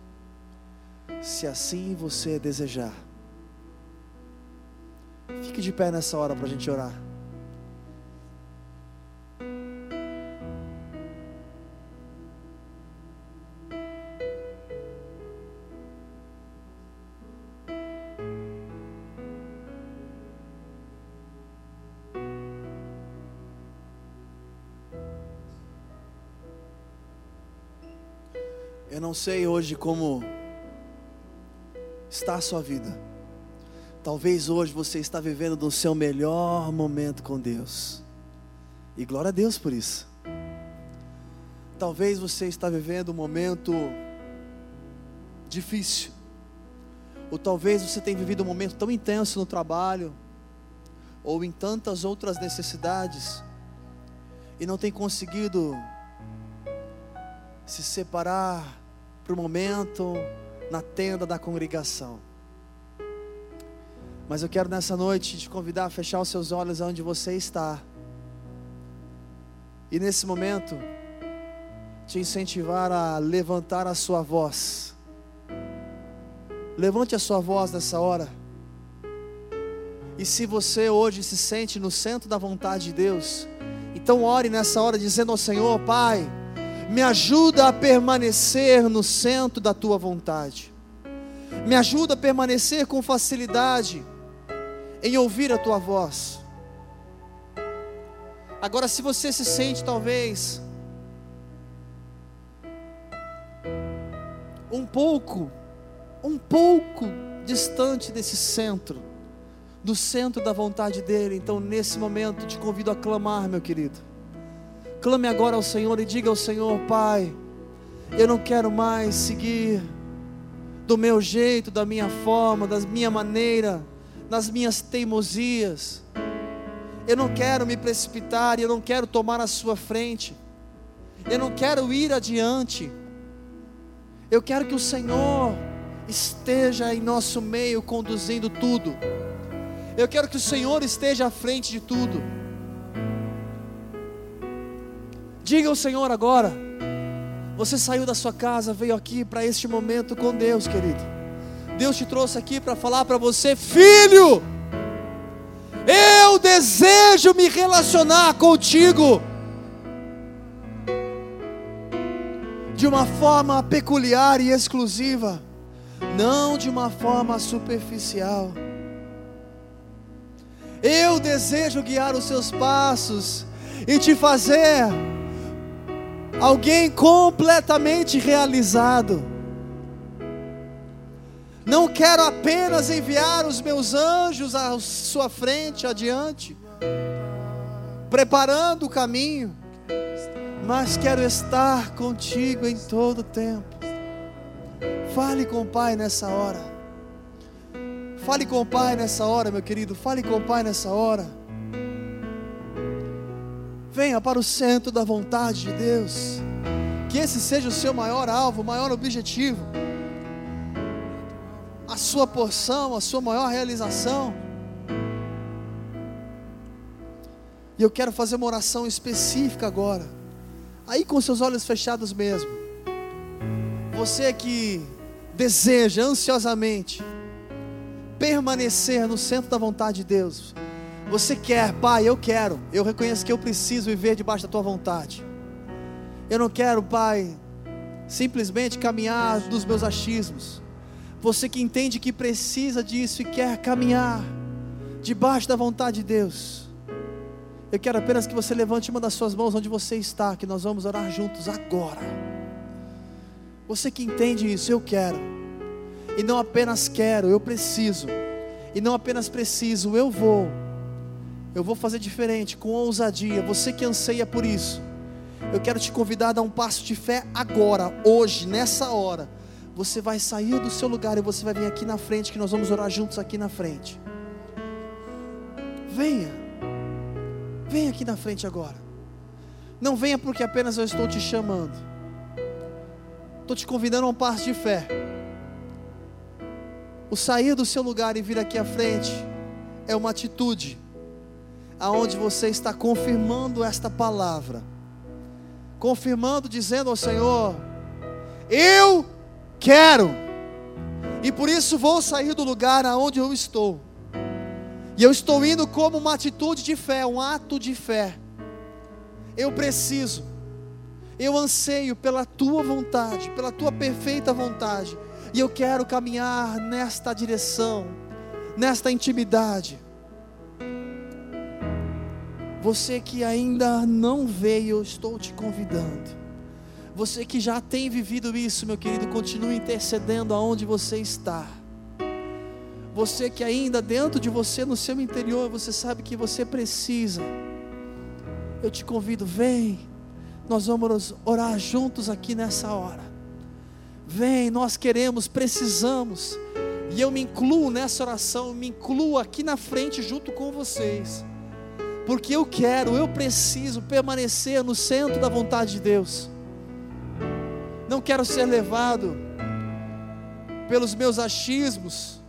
Se assim você desejar. Fique de pé nessa hora para a gente orar. Eu não sei hoje como está a sua vida. Talvez hoje você está vivendo no seu melhor momento com Deus. E glória a Deus por isso. talvez você está vivendo um momento difícil. Ou talvez você tenha vivido um momento tão intenso no trabalho, ou em tantas outras necessidades, e não tem conseguido se separar para o momento na tenda da congregação. Mas eu quero nessa noite te convidar a fechar os seus olhos onde você está. E nesse momento, te incentivar a levantar a sua voz. Levante a sua voz nessa hora. E se você hoje se sente no centro da vontade de Deus, então ore nessa hora dizendo ao Senhor, Pai, me ajuda a permanecer no centro da tua vontade. Me ajuda a permanecer com facilidade em ouvir a tua voz. Agora, se você se sente talvez um pouco, um pouco distante desse centro, do centro da vontade dele, então nesse momento te convido a clamar, meu querido. Clame agora ao Senhor e diga ao Senhor, Pai, eu não quero mais seguir do meu jeito, da minha forma, da minha maneira nas minhas teimosias. Eu não quero me precipitar, eu não quero tomar a sua frente. Eu não quero ir adiante. Eu quero que o Senhor esteja em nosso meio conduzindo tudo. Eu quero que o Senhor esteja à frente de tudo. Diga ao Senhor agora. Você saiu da sua casa, veio aqui para este momento com Deus, querido. Deus te trouxe aqui para falar para você, filho, eu desejo me relacionar contigo de uma forma peculiar e exclusiva, não de uma forma superficial. Eu desejo guiar os seus passos e te fazer alguém completamente realizado. Não quero apenas enviar os meus anjos à sua frente, adiante, preparando o caminho, mas quero estar contigo em todo o tempo. Fale com o Pai nessa hora. Fale com o Pai nessa hora, meu querido. Fale com o Pai nessa hora. Venha para o centro da vontade de Deus. Que esse seja o seu maior alvo, o maior objetivo a sua porção, a sua maior realização. E eu quero fazer uma oração específica agora. Aí com seus olhos fechados mesmo. Você que deseja ansiosamente permanecer no centro da vontade de Deus. Você quer, Pai, eu quero. Eu reconheço que eu preciso viver debaixo da tua vontade. Eu não quero, Pai, simplesmente caminhar dos meus achismos. Você que entende que precisa disso e quer caminhar debaixo da vontade de Deus. Eu quero apenas que você levante uma das suas mãos onde você está, que nós vamos orar juntos agora. Você que entende isso, eu quero. E não apenas quero, eu preciso. E não apenas preciso, eu vou. Eu vou fazer diferente, com ousadia. Você que anseia por isso. Eu quero te convidar a dar um passo de fé agora, hoje, nessa hora você vai sair do seu lugar e você vai vir aqui na frente, que nós vamos orar juntos aqui na frente. Venha, venha aqui na frente agora. Não venha porque apenas eu estou te chamando, estou te convidando a um passo de fé. O sair do seu lugar e vir aqui à frente é uma atitude, aonde você está confirmando esta palavra, confirmando, dizendo ao Senhor: Eu quero, e por isso vou sair do lugar aonde eu estou. E eu estou indo como uma atitude de fé, um ato de fé. Eu preciso, eu anseio pela tua vontade, pela tua perfeita vontade, e eu quero caminhar nesta direção, nesta intimidade. Você que ainda não veio, eu estou te convidando você que já tem vivido isso, meu querido, continue intercedendo aonde você está. Você que ainda dentro de você, no seu interior, você sabe que você precisa. Eu te convido, vem. nós vamos orar juntos aqui nessa hora. Vem, nós queremos, precisamos, e eu me incluo nessa oração, me incluo aqui na frente junto com vocês, porque eu quero, eu preciso permanecer no centro da vontade de Deus. Não quero ser levado pelos meus achismos.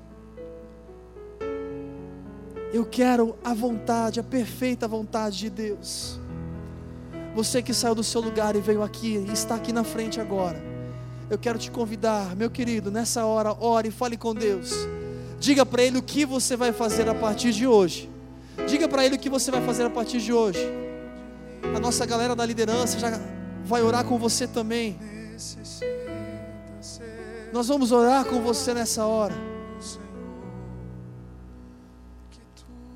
Eu quero a vontade, a perfeita vontade de Deus. Você que saiu do seu lugar e veio aqui e está aqui na frente agora. Eu quero te convidar, meu querido, nessa hora, ore e fale com Deus. Diga para Ele o que você vai fazer a partir de hoje. Diga para Ele o que você vai fazer a partir de hoje. A nossa galera da liderança já vai orar com você também. Nós vamos orar com você nessa hora.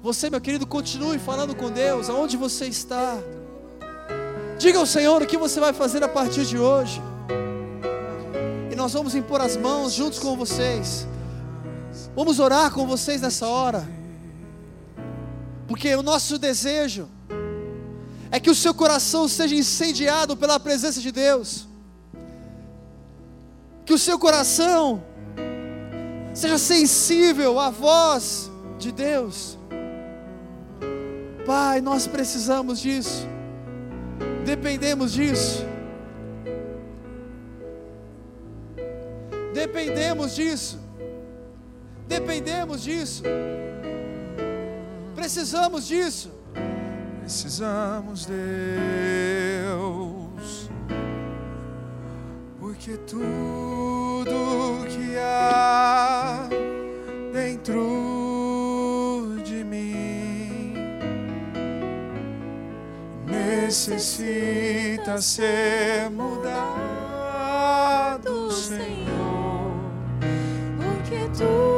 Você, meu querido, continue falando com Deus, aonde você está. Diga ao Senhor o que você vai fazer a partir de hoje. E nós vamos impor as mãos juntos com vocês. Vamos orar com vocês nessa hora. Porque o nosso desejo é que o seu coração seja incendiado pela presença de Deus. Que o seu coração seja sensível à voz de Deus. Pai, nós precisamos disso dependemos disso. Dependemos disso. Dependemos disso. Precisamos disso. Precisamos, Deus, porque tudo que há dentro necessita ser mudado, Senhor, porque tudo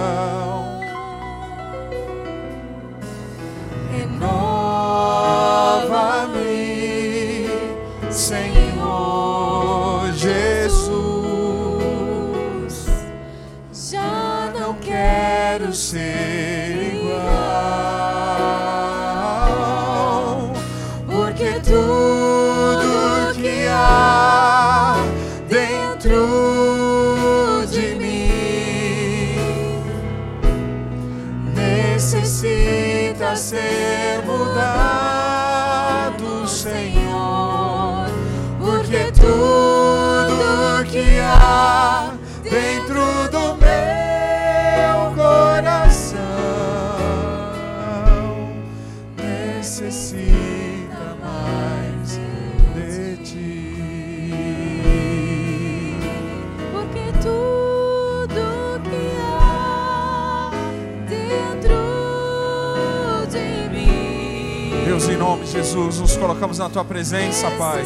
nos colocamos na tua presença, Pai,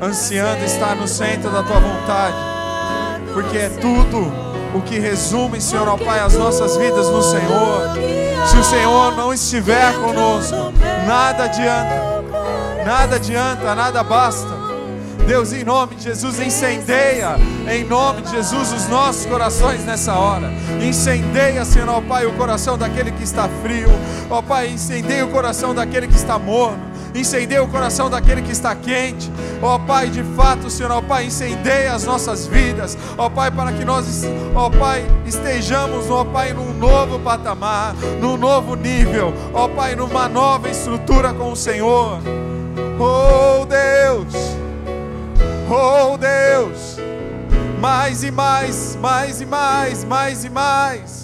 ansiando estar no centro da tua vontade, porque é tudo o que resume, Senhor, ó Pai, as nossas vidas no Senhor. Se o Senhor não estiver conosco, nada adianta, nada adianta, nada basta. Deus, em nome de Jesus, incendeia, em nome de Jesus, os nossos corações nessa hora. Incendeia, Senhor, ó Pai, o coração daquele que está frio, ó Pai, incendeia o coração daquele que está morno. Incendeia o coração daquele que está quente, ó Pai, de fato, Senhor, ó Pai, incendeia as nossas vidas, ó Pai, para que nós, ó Pai, estejamos, ó Pai, num novo patamar, num novo nível, ó Pai, numa nova estrutura com o Senhor. Oh Deus, Oh Deus, mais e mais, mais e mais, mais e mais.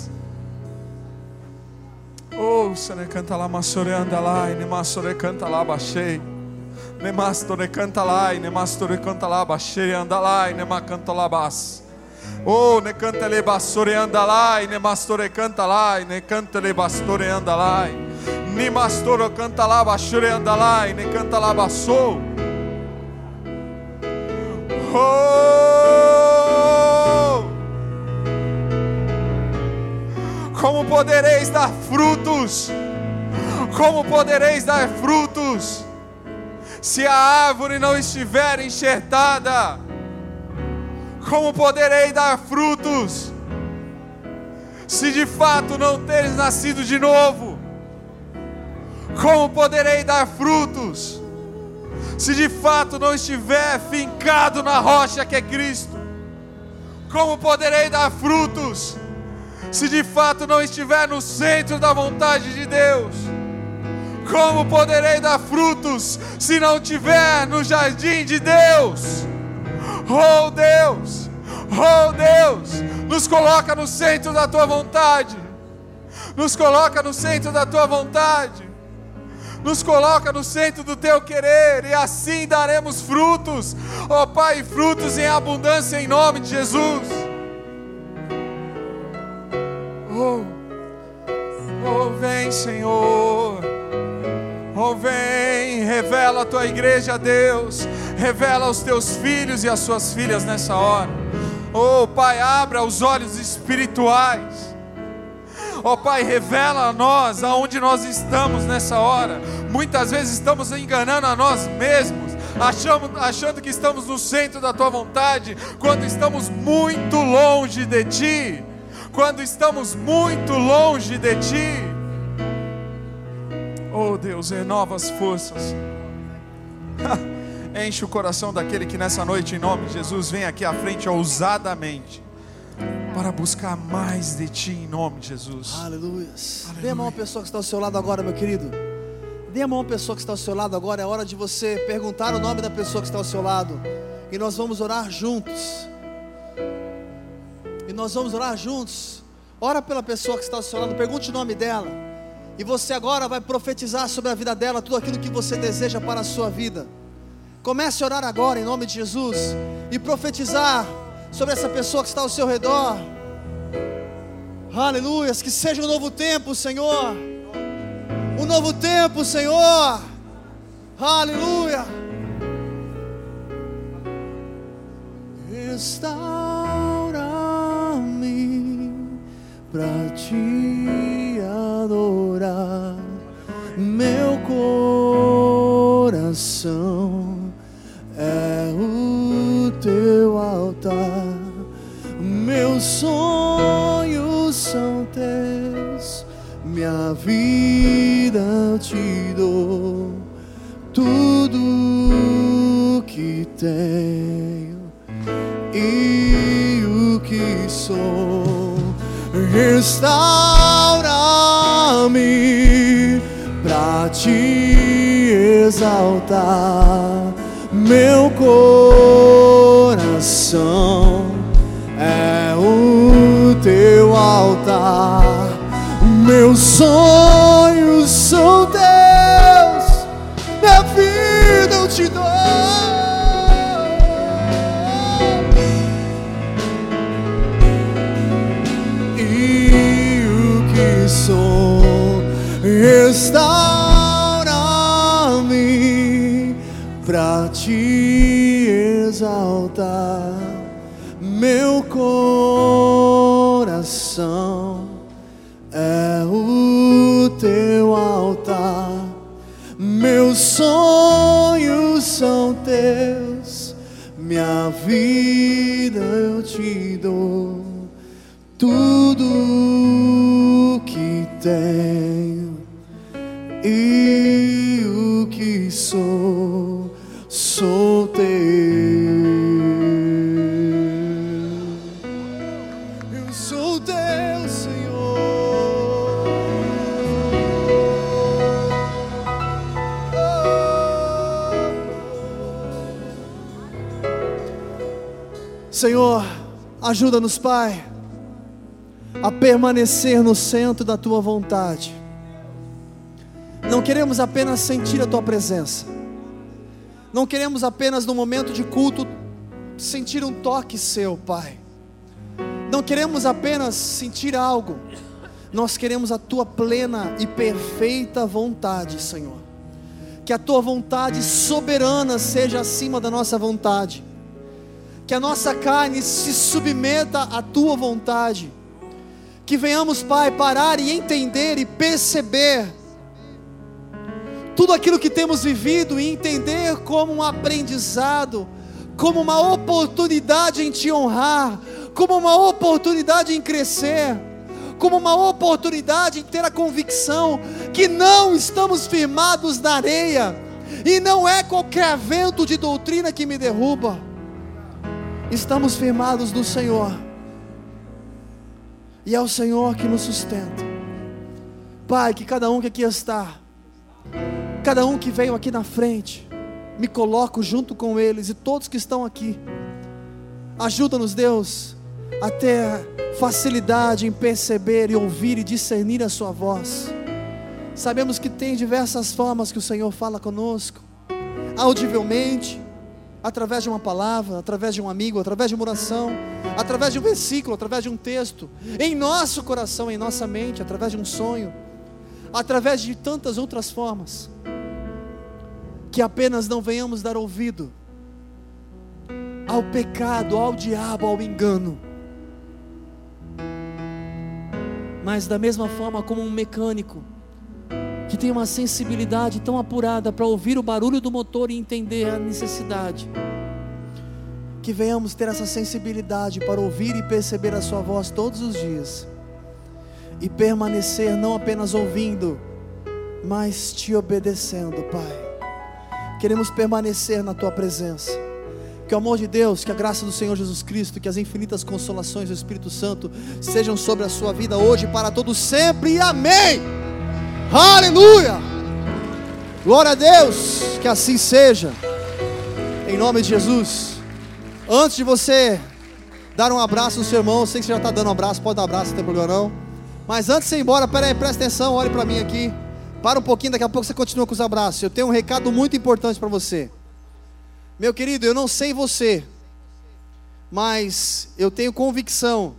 Oh, Sane canta lá, Massore anda lá, e Nemassore canta lá, baixei. Nemastore canta lá, e Nemastore canta lá, baixei, anda lá, e Nema canta lá, bas. Oh, ne canta le bastore andalai, ne mastore canta lai, ne canta le bastore andalai. Ni mastoro canta lá, bashure andalai, ne canta lá bassou. Oh! Como podereis dar frutos? Como podereis dar frutos? Se a árvore não estiver enxertada, como poderei dar frutos? Se de fato não teres nascido de novo, como poderei dar frutos? Se de fato não estiver fincado na rocha que é Cristo, como poderei dar frutos? Se de fato não estiver no centro da vontade de Deus, como poderei dar frutos se não estiver no jardim de Deus? Oh Deus, oh Deus, nos coloca no centro da tua vontade, nos coloca no centro da tua vontade, nos coloca no centro do teu querer, e assim daremos frutos, oh, Pai, frutos em abundância em nome de Jesus. Oh, oh, vem, Senhor. Oh, vem, revela a tua igreja, Deus. Revela aos teus filhos e às suas filhas nessa hora. Oh, Pai, abra os olhos espirituais. Oh, Pai, revela a nós aonde nós estamos nessa hora. Muitas vezes estamos enganando a nós mesmos, achamos, achando que estamos no centro da tua vontade, quando estamos muito longe de ti. Quando estamos muito longe de ti. Oh Deus, renova as forças. Enche o coração daquele que nessa noite, em nome de Jesus, vem aqui à frente ousadamente para buscar mais de Ti, em nome de Jesus. Aleluia. Dê a mão a pessoa que está ao seu lado agora, meu querido. Dê a mão a pessoa que está ao seu lado agora. É hora de você perguntar o nome da pessoa que está ao seu lado. E nós vamos orar juntos. Nós vamos orar juntos. Ora pela pessoa que está ao seu lado. Pergunte o nome dela. E você agora vai profetizar sobre a vida dela tudo aquilo que você deseja para a sua vida. Comece a orar agora em nome de Jesus e profetizar sobre essa pessoa que está ao seu redor. Aleluia, que seja um novo tempo, Senhor. Um novo tempo, Senhor. Aleluia. Restaura-me para ti adorar. Meu coração é o teu altar, meus sonhos são teus, minha vida te dou, tudo que tenho e o que sou restaura-me para te exaltar. Meu coração é o teu altar, meus sonhos são teus, minha vida eu te dou. Coração ajuda-nos, Pai, a permanecer no centro da tua vontade. Não queremos apenas sentir a tua presença. Não queremos apenas no momento de culto sentir um toque seu, Pai. Não queremos apenas sentir algo, nós queremos a tua plena e perfeita vontade, Senhor. Que a tua vontade soberana seja acima da nossa vontade. Que a nossa carne se submeta à tua vontade. Que venhamos, Pai, parar e entender e perceber tudo aquilo que temos vivido e entender como um aprendizado, como uma oportunidade em te honrar, como uma oportunidade em crescer, como uma oportunidade em ter a convicção que não estamos firmados na areia, e não é qualquer vento de doutrina que me derruba, estamos firmados no Senhor, e é o Senhor que nos sustenta. Pai, que cada um que aqui está, cada um que veio aqui na frente, me coloco junto com eles e todos que estão aqui. Ajuda-nos, Deus, a ter facilidade em perceber e ouvir e discernir a Sua voz. Sabemos que tem diversas formas que o Senhor fala conosco, audivelmente, através de uma palavra, através de um amigo, através de uma oração, através de um versículo, através de um texto, em nosso coração, em nossa mente, através de um sonho, através de tantas outras formas, que apenas não venhamos dar ouvido ao pecado, ao diabo, ao engano. Mas da mesma forma como um mecânico que tem uma sensibilidade tão apurada para ouvir o barulho do motor e entender a necessidade. Que venhamos ter essa sensibilidade para ouvir e perceber a Sua voz todos os dias e permanecer não apenas ouvindo, mas te obedecendo, Pai. Queremos permanecer na Tua presença que o amor de Deus, que a graça do Senhor Jesus Cristo, que as infinitas consolações do Espírito Santo sejam sobre a sua vida hoje para todos sempre. Amém. Aleluia. Glória a Deus, que assim seja. Em nome de Jesus. Antes de você dar um abraço no seu irmão, eu sei que você já está dando um abraço, pode dar um abraço, não tem problema não. Mas antes de ir embora, pera aí, presta atenção, olhe para mim aqui. Para um pouquinho, daqui a pouco você continua com os abraços. Eu tenho um recado muito importante para você. Meu querido, eu não sei você, mas eu tenho convicção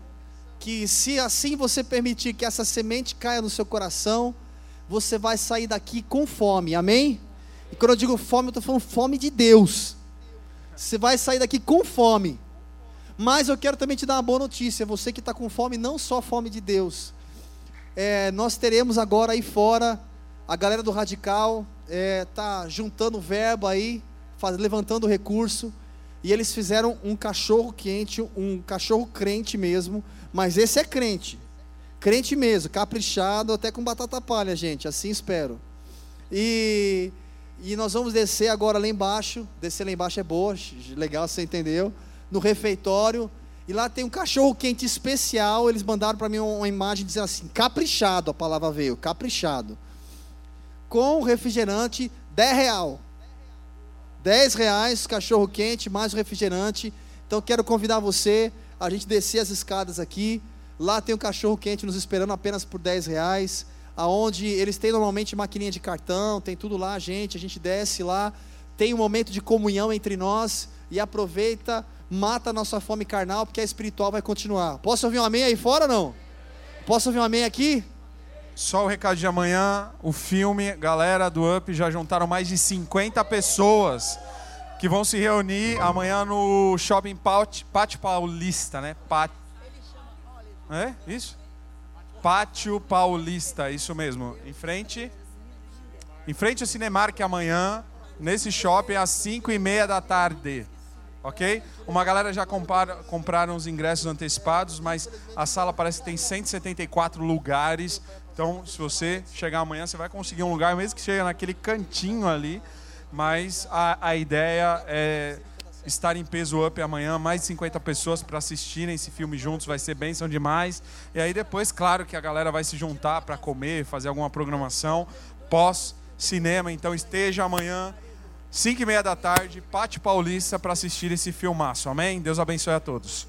que se assim você permitir que essa semente caia no seu coração, você vai sair daqui com fome, amém? E quando eu digo fome, eu estou falando fome de Deus. Você vai sair daqui com fome. Mas eu quero também te dar uma boa notícia. Você que está com fome, não só fome de Deus. É, nós teremos agora aí fora, a galera do Radical está é, juntando verbo aí faz, levantando recurso, e eles fizeram um cachorro quente, um cachorro crente mesmo, mas esse é crente, crente mesmo, caprichado, até com batata palha, gente, assim espero. E, e nós vamos descer agora lá embaixo, descer lá embaixo é boa, legal, você entendeu? No refeitório, e lá tem um cachorro quente especial, eles mandaram para mim uma imagem dizendo assim, caprichado, a palavra veio, caprichado. Com refrigerante 10 real. 10 reais, cachorro quente, mais refrigerante. Então quero convidar você a gente descer as escadas aqui. Lá tem um cachorro quente nos esperando apenas por 10 reais. Aonde eles têm normalmente maquininha de cartão, tem tudo lá, gente. A gente desce lá, tem um momento de comunhão entre nós e aproveita, mata a nossa fome carnal, porque a espiritual vai continuar. Posso ouvir um amém aí fora não? Posso ouvir um amém aqui? Só o recado de amanhã, o filme, galera do Up já juntaram mais de 50 pessoas que vão se reunir amanhã no Shopping Pátio Paulista, né? Pátio. É? Isso? Pátio Paulista, isso mesmo. Em frente. Em frente ao Cinemark amanhã, nesse shopping, às 5 e meia da tarde. Ok? Uma galera já compara, compraram os ingressos antecipados, mas a sala parece que tem 174 lugares. Então, se você chegar amanhã, você vai conseguir um lugar, mesmo que chegue naquele cantinho ali. Mas a, a ideia é estar em peso up amanhã, mais de 50 pessoas para assistirem esse filme juntos, vai ser bênção demais. E aí depois, claro que a galera vai se juntar para comer, fazer alguma programação pós cinema. Então esteja amanhã 5 e meia da tarde, Pátio Paulista, para assistir esse filmaço. Amém? Deus abençoe a todos.